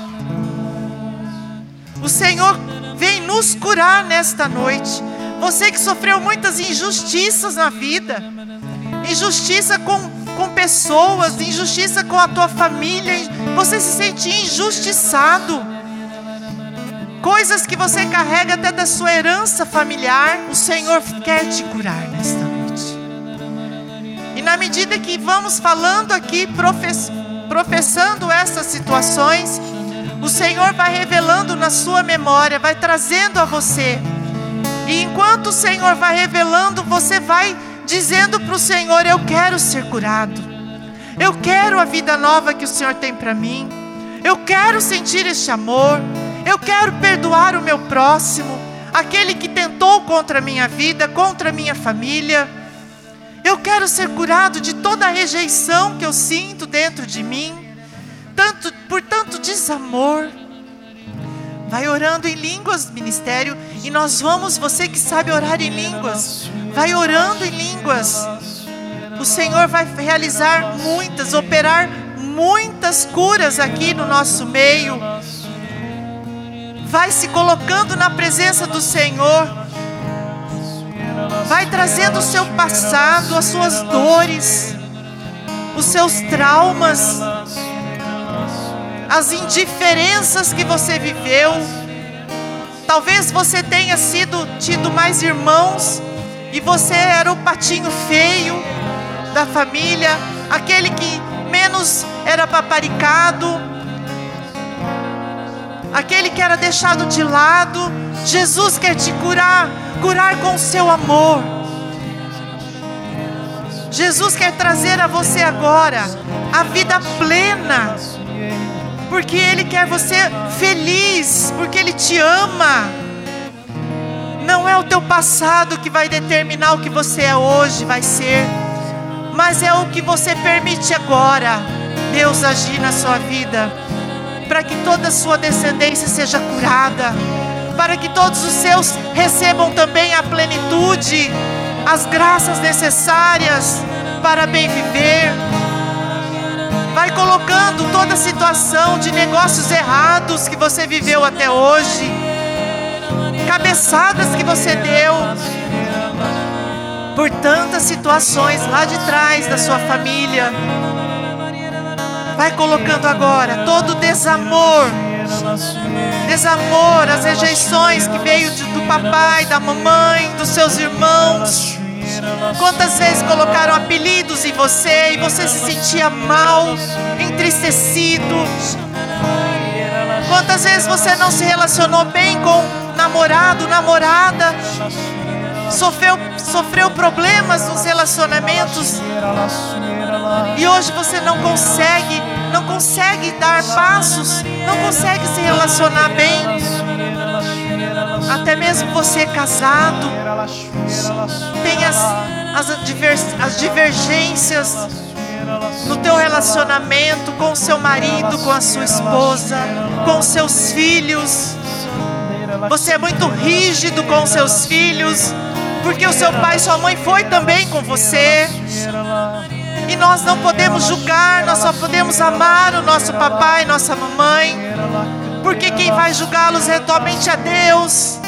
O Senhor vem nos curar nesta noite. Você que sofreu muitas injustiças na vida, injustiça com, com pessoas, injustiça com a tua família, você se sente injustiçado. Coisas que você carrega até da sua herança familiar, o Senhor quer te curar nesta noite. E na medida que vamos falando aqui, profess- professando essas situações, o Senhor vai revelando na sua memória, vai trazendo a você. E enquanto o Senhor vai revelando, você vai dizendo para o Senhor: Eu quero ser curado. Eu quero a vida nova que o Senhor tem para mim. Eu quero sentir este amor. Eu quero perdoar o meu próximo, aquele que tentou contra a minha vida, contra a minha família. Eu quero ser curado de toda a rejeição que eu sinto dentro de mim, tanto por tanto desamor. Vai orando em línguas, ministério, e nós vamos, você que sabe orar em línguas, vai orando em línguas. O Senhor vai realizar muitas, operar muitas curas aqui no nosso meio. Vai se colocando na presença do Senhor. Vai trazendo o seu passado, as suas dores, os seus traumas, as indiferenças que você viveu. Talvez você tenha sido tido mais irmãos e você era o patinho feio da família, aquele que menos era paparicado, aquele que era deixado de lado. Jesus quer te curar, curar com o seu amor. Jesus quer trazer a você agora a vida plena, porque Ele quer você feliz, porque Ele te ama. Não é o teu passado que vai determinar o que você é hoje, vai ser, mas é o que você permite agora, Deus agir na sua vida, para que toda a sua descendência seja curada, para que todos os seus recebam também a plenitude, as graças necessárias para bem viver. Vai colocando toda a situação de negócios errados que você viveu até hoje, cabeçadas que você deu, por tantas situações lá de trás da sua família. Vai colocando agora todo o desamor, desamor, as rejeições que veio do papai, da mamãe, dos seus irmãos. Quantas vezes colocaram apelidos em você e você se sentia mal, entristecido? Quantas vezes você não se relacionou bem com namorado, namorada? Sofreu, sofreu problemas nos relacionamentos e hoje você não consegue, não consegue dar passos, não consegue se relacionar bem. Até mesmo você casado, tem as, as, advers- as divergências no teu relacionamento com o seu marido, com a sua esposa, com seus filhos. Você é muito rígido com seus filhos, porque o seu pai e sua mãe foi também com você. E nós não podemos julgar, nós só podemos amar o nosso papai e nossa mamãe, porque quem vai julgá-los é somente a Deus.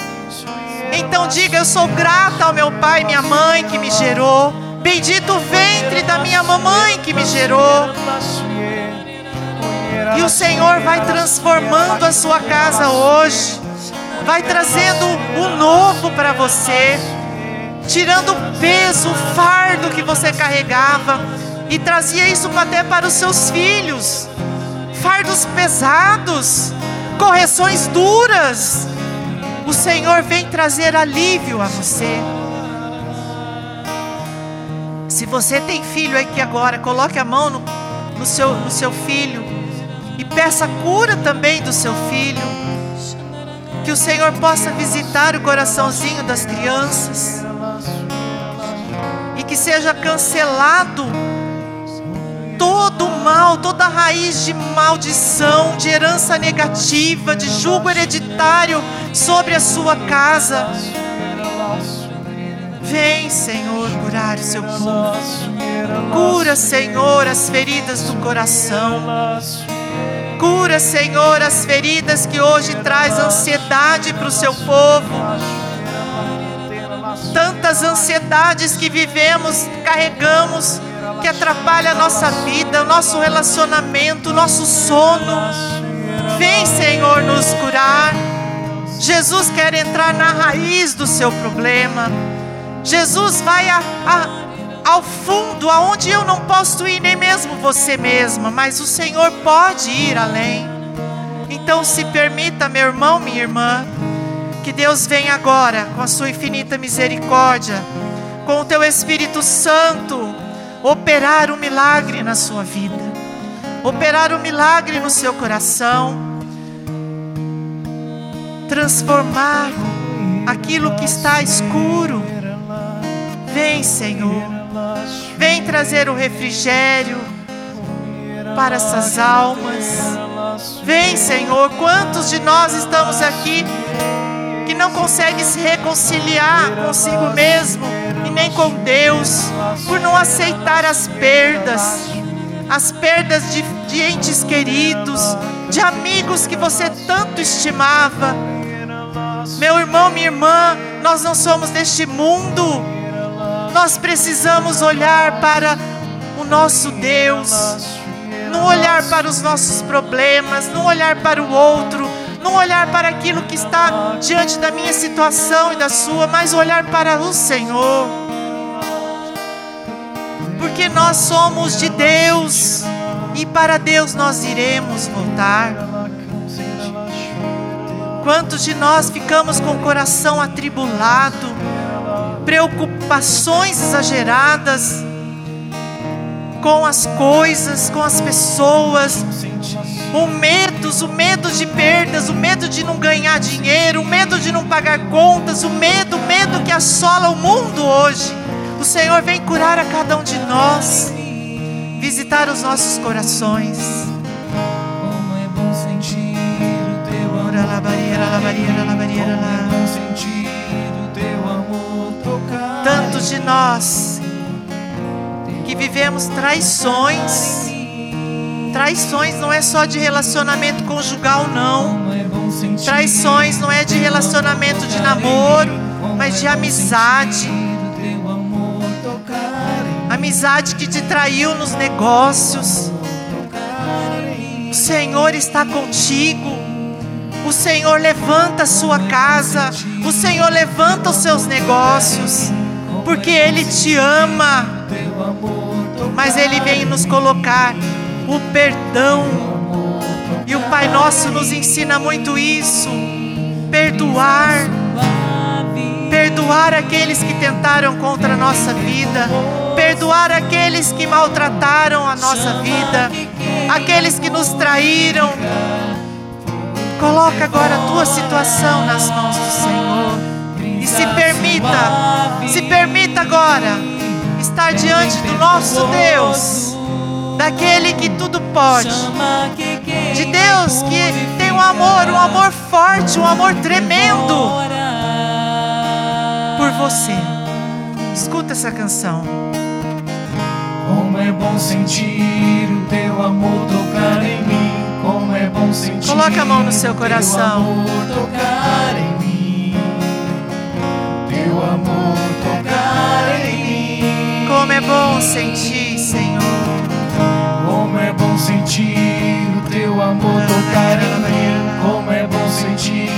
Então diga: Eu sou grata ao meu pai e minha mãe que me gerou. Bendito o ventre da minha mamãe que me gerou. E o Senhor vai transformando a sua casa hoje, vai trazendo o novo para você, tirando o peso, o fardo que você carregava e trazia isso até para os seus filhos. Fardos pesados, correções duras. O Senhor vem trazer alívio a você. Se você tem filho aqui agora, coloque a mão no, no, seu, no seu filho e peça cura também do seu filho. Que o Senhor possa visitar o coraçãozinho das crianças e que seja cancelado todo mal, toda raiz de maldição, de herança negativa, de julgo hereditário sobre a sua casa. Vem, Senhor, curar o seu povo. Cura, Senhor, as feridas do coração. Cura, Senhor, as feridas que hoje traz ansiedade para o seu povo. Tantas ansiedades que vivemos, carregamos, que atrapalha a nossa vida, o nosso relacionamento, o nosso sono. Vem, Senhor, nos curar. Jesus quer entrar na raiz do seu problema. Jesus vai a, a, ao fundo, aonde eu não posso ir, nem mesmo você mesma, mas o Senhor pode ir além. Então, se permita, meu irmão, minha irmã, que Deus venha agora com a sua infinita misericórdia, com o teu Espírito Santo, operar um milagre na sua vida, operar um milagre no seu coração, transformar aquilo que está escuro. Vem, Senhor, vem trazer o refrigério para essas almas. Vem, Senhor, quantos de nós estamos aqui que não consegue se reconciliar consigo mesmo e nem com Deus, por não aceitar as perdas, as perdas de, de entes queridos, de amigos que você tanto estimava. Meu irmão, minha irmã, nós não somos deste mundo, nós precisamos olhar para o nosso Deus, não olhar para os nossos problemas, não olhar para o outro, não olhar para aquilo que está diante da minha situação e da sua, mas olhar para o Senhor. Porque nós somos de Deus e para Deus nós iremos voltar. Quantos de nós ficamos com o coração atribulado, preocupações exageradas com as coisas, com as pessoas, o medo, o medo de perdas, o medo de não ganhar dinheiro, o medo de não pagar contas, o medo, o medo que assola o mundo hoje. O Senhor vem curar a cada um de nós, visitar os nossos corações. Como é bom sentir o teu barreira, Como é bom sentir o teu amor tocar. Tantos de nós que vivemos traições. Traições não é só de relacionamento conjugal, não. É Traições não é de relacionamento de namoro, mas de amizade. tocar em Amizade que te traiu nos negócios. O Senhor está contigo. O Senhor levanta a sua casa. O Senhor levanta os seus negócios. Porque Ele te ama. tocar. Mas Ele vem nos colocar o perdão. E o Pai Nosso nos ensina muito isso. Perdoar. Perdoar aqueles que tentaram contra a nossa vida. Perdoar aqueles que maltrataram a nossa vida. Aqueles que nos traíram. Coloca agora a tua situação nas mãos do Senhor. E se permita, se permita agora diante do nosso Deus, daquele que tudo pode, de Deus que tem um amor, um amor forte, um amor tremendo por você. Escuta essa canção. Como é bom sentir o teu amor tocar em mim. Como é bom sentir. Coloque a mão no seu coração. Teu amor tocar em mim. Teu amor tocar em mim. Como é bom sentir, Senhor. Como é bom sentir o teu amor tocar em mim. Como é bom sentir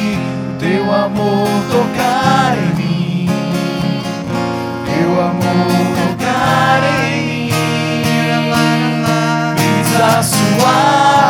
o teu amor tocar em mim. Teu amor tocar em mim. Brisa suave,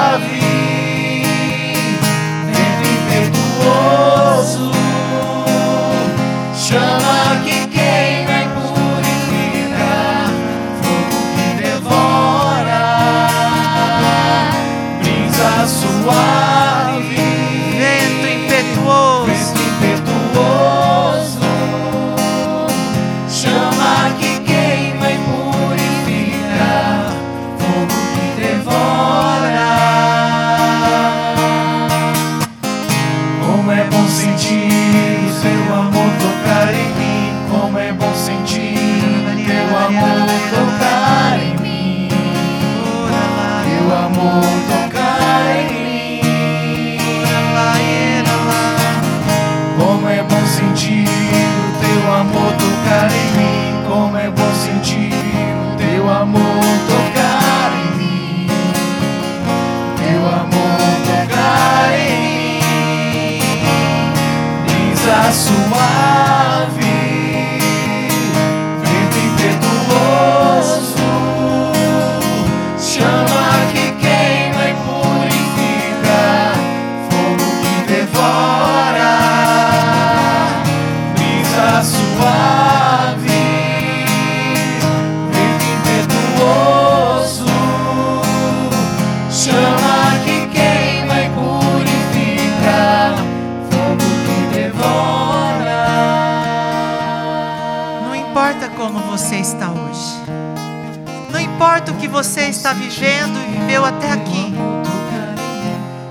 você está vivendo e viveu até aqui.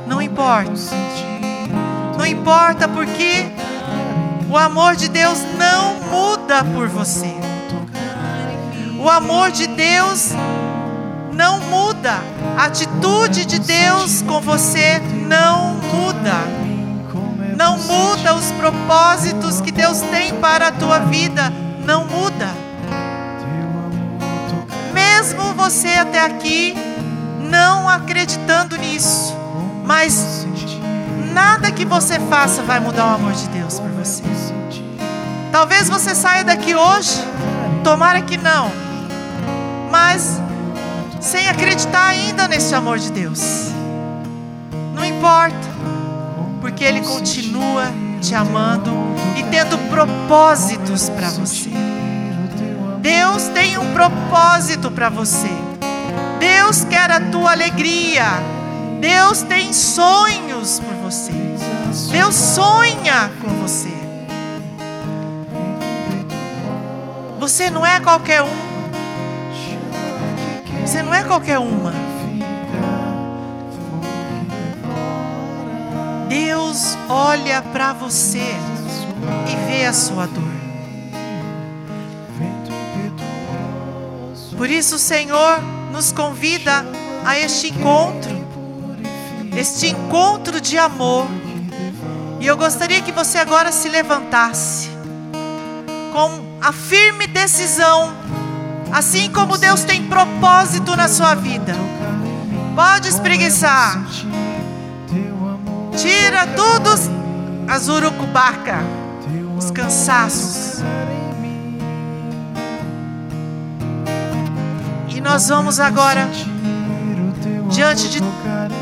Não importa. Não importa porque o amor de Deus não muda por você. O amor de Deus não muda. A atitude de Deus com você não muda. Não muda os propósitos que Deus tem para a tua vida. Não muda. Mesmo você até aqui não acreditando nisso, mas nada que você faça vai mudar o amor de Deus por você. Talvez você saia daqui hoje, tomara que não, mas sem acreditar ainda nesse amor de Deus. Não importa, porque Ele continua te amando e tendo propósitos para você. Deus tem um propósito para você. Deus quer a tua alegria. Deus tem sonhos por você. Deus sonha com você. Você não é qualquer um. Você não é qualquer uma. Deus olha para você e vê a sua dor. Por isso o Senhor nos convida a este encontro, este encontro de amor. E eu gostaria que você agora se levantasse com a firme decisão, assim como Deus tem propósito na sua vida. Pode espreguiçar. Tira todos as urucubaca, os cansaços. Nós vamos agora, diante de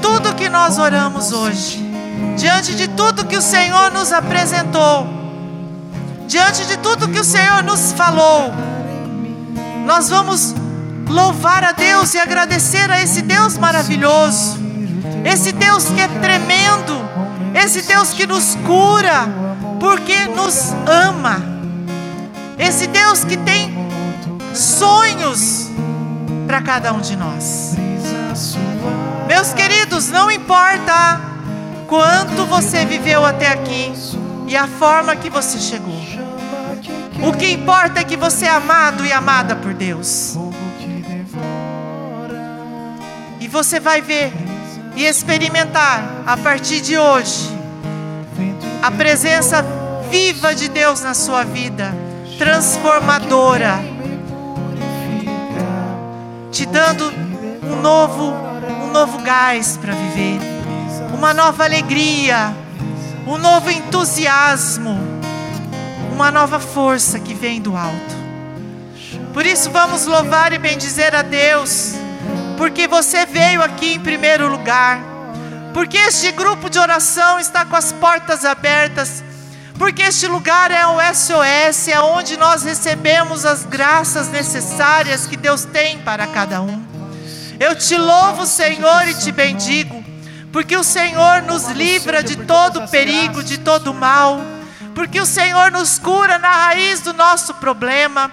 tudo que nós oramos hoje, diante de tudo que o Senhor nos apresentou, diante de tudo que o Senhor nos falou, nós vamos louvar a Deus e agradecer a esse Deus maravilhoso, esse Deus que é tremendo, esse Deus que nos cura, porque nos ama. Esse Deus que tem sonhos para cada um de nós. Meus queridos, não importa quanto você viveu até aqui e a forma que você chegou. O que importa é que você é amado e amada por Deus. E você vai ver e experimentar a partir de hoje a presença viva de Deus na sua vida, transformadora, te dando um novo, um novo gás para viver, uma nova alegria, um novo entusiasmo, uma nova força que vem do alto. Por isso vamos louvar e bendizer a Deus, porque você veio aqui em primeiro lugar, porque este grupo de oração está com as portas abertas, porque este lugar é o SOS, é onde nós recebemos as graças necessárias que Deus tem para cada um. Eu te louvo, Senhor, e te bendigo, porque o Senhor nos livra de todo perigo, de todo mal, porque o Senhor nos cura na raiz do nosso problema,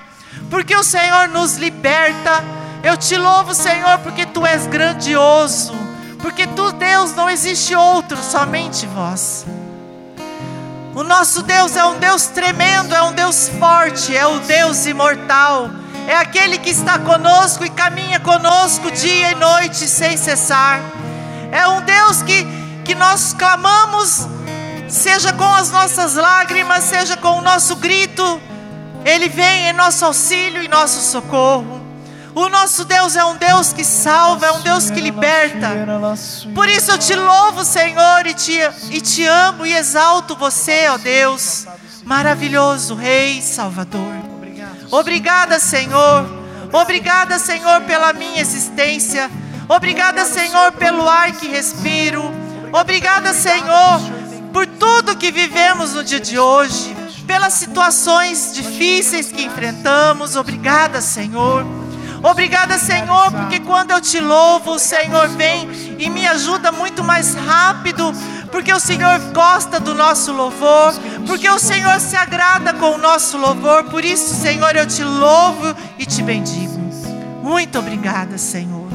porque o Senhor nos liberta. Eu te louvo, Senhor, porque tu és grandioso, porque tu, Deus, não existe outro, somente vós. O nosso Deus é um Deus tremendo, é um Deus forte, é o Deus imortal, é aquele que está conosco e caminha conosco dia e noite sem cessar. É um Deus que, que nós clamamos, seja com as nossas lágrimas, seja com o nosso grito, Ele vem em nosso auxílio e nosso socorro. O nosso Deus é um Deus que salva, é um Deus que liberta. Por isso eu te louvo, Senhor, e te, e te amo e exalto você, ó Deus, maravilhoso Rei Salvador. Obrigada, Senhor. Obrigada, Senhor, pela minha existência. Obrigada, Senhor, pelo ar que respiro. Obrigada, Senhor, por tudo que vivemos no dia de hoje, pelas situações difíceis que enfrentamos. Obrigada, Senhor. Obrigada, Senhor, porque quando eu te louvo, o Senhor vem e me ajuda muito mais rápido, porque o Senhor gosta do nosso louvor, porque o Senhor se agrada com o nosso louvor. Por isso, Senhor, eu te louvo e te bendigo. Muito obrigada, Senhor.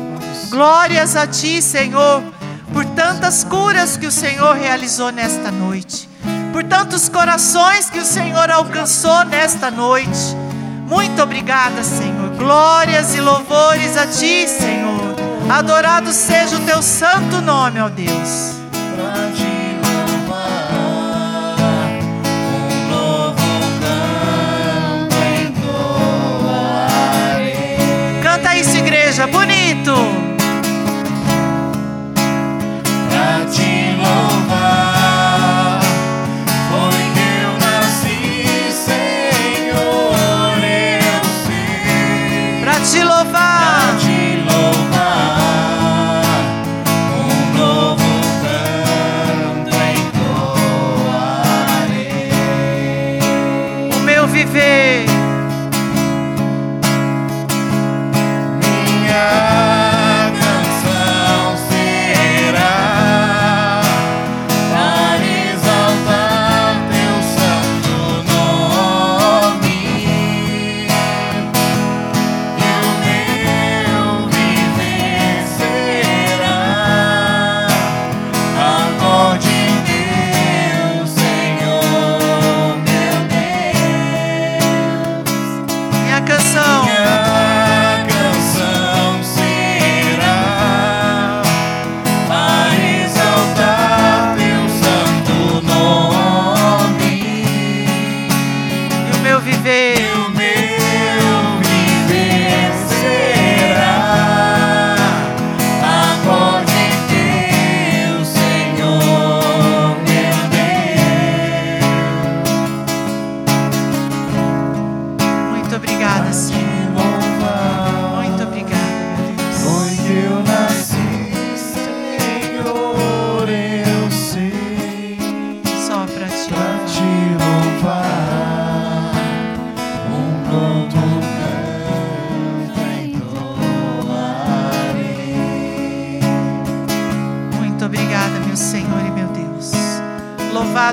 Glórias a ti, Senhor, por tantas curas que o Senhor realizou nesta noite, por tantos corações que o Senhor alcançou nesta noite. Muito obrigada, Senhor. Glórias e louvores a Ti, Senhor. Adorado seja o Teu santo nome, ó Deus.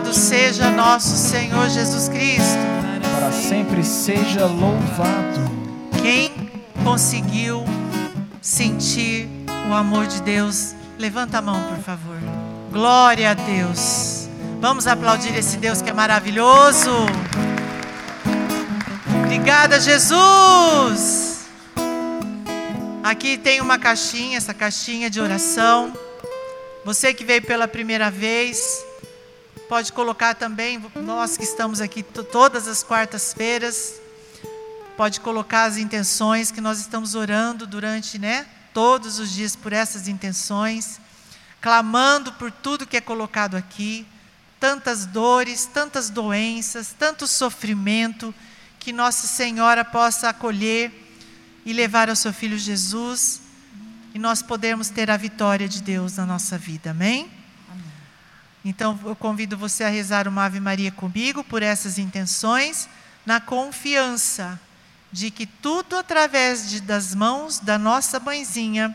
Louvado seja nosso Senhor Jesus Cristo. sempre seja louvado. Quem conseguiu sentir o amor de Deus, levanta a mão, por favor. Glória a Deus. Vamos aplaudir esse Deus que é maravilhoso. Obrigada, Jesus. Aqui tem uma caixinha, essa caixinha de oração. Você que veio pela primeira vez, pode colocar também, nós que estamos aqui todas as quartas-feiras, pode colocar as intenções que nós estamos orando durante, né, todos os dias por essas intenções, clamando por tudo que é colocado aqui, tantas dores, tantas doenças, tanto sofrimento, que Nossa Senhora possa acolher e levar ao seu filho Jesus e nós podemos ter a vitória de Deus na nossa vida. Amém? Então eu convido você a rezar uma Ave Maria comigo por essas intenções, na confiança de que tudo através de, das mãos da nossa mãezinha,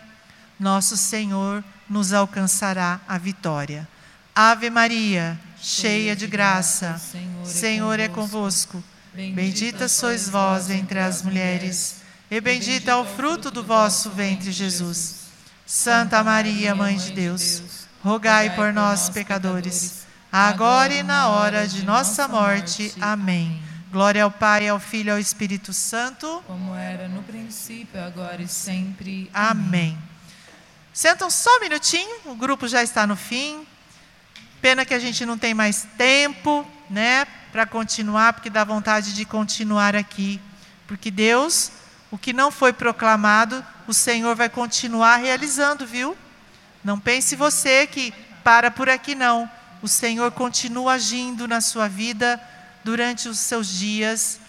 nosso Senhor nos alcançará a vitória. Ave Maria, cheia de graça, Senhor é convosco. Bendita sois vós entre as mulheres e bendito é o fruto do vosso ventre, Jesus. Santa Maria, Mãe de Deus, rogai por nós, pecadores, agora e na hora de nossa morte. Amém. Glória ao Pai, ao Filho e ao Espírito Santo. Como era no princípio, agora e sempre. Amém. Sentam só um minutinho, o grupo já está no fim. Pena que a gente não tem mais tempo, né, para continuar, porque dá vontade de continuar aqui. Porque Deus o que não foi proclamado, o Senhor vai continuar realizando, viu? Não pense você que para por aqui, não. O Senhor continua agindo na sua vida durante os seus dias.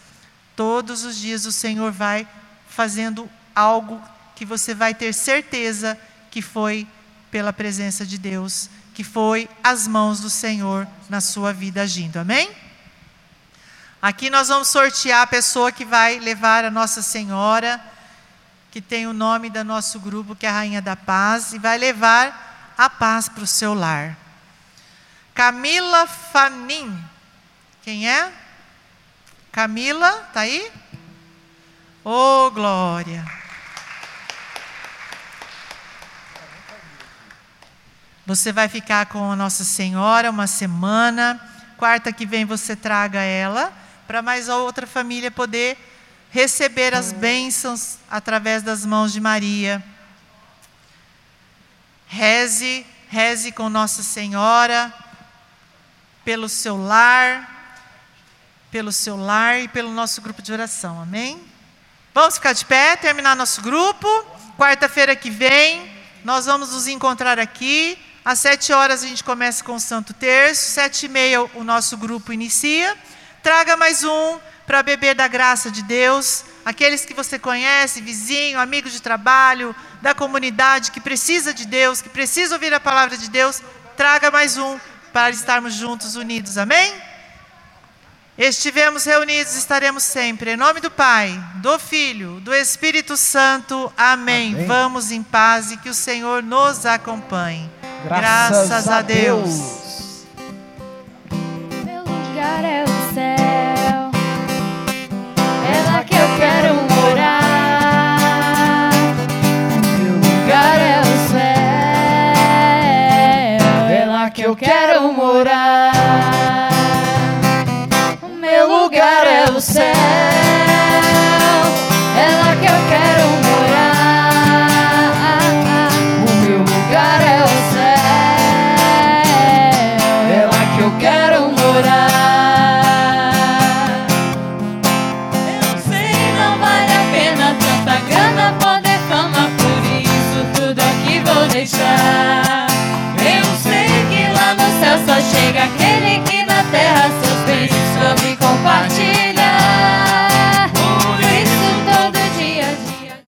Todos os dias o Senhor vai fazendo algo que você vai ter certeza que foi pela presença de Deus, que foi as mãos do Senhor na sua vida agindo. Amém? Aqui nós vamos sortear a pessoa que vai levar a Nossa Senhora, que tem o nome do nosso grupo, que é a Rainha da Paz, e vai levar a paz para o seu lar. Camila Fanin. Quem é? Camila, tá aí? Oh, glória. Você vai ficar com a Nossa Senhora uma semana. Quarta que vem você traga ela para mais outra família poder receber as bênçãos através das mãos de Maria. Reze, reze com Nossa Senhora, pelo seu lar, pelo seu lar e pelo nosso grupo de oração, amém? Vamos ficar de pé, terminar nosso grupo. Quarta-feira que vem, nós vamos nos encontrar aqui. Às sete horas a gente começa com o Santo Terço, sete e meia o nosso grupo inicia. Traga mais um para beber da graça de Deus. Aqueles que você conhece, vizinho, amigo de trabalho, da comunidade, que precisa de Deus, que precisa ouvir a palavra de Deus, traga mais um para estarmos juntos, unidos. Amém? Estivemos reunidos, estaremos sempre. Em nome do Pai, do Filho, do Espírito Santo. Amém. Amém. Vamos em paz e que o Senhor nos acompanhe. Graças, Graças a Deus. Deus. Meu lugar é céu. Céu.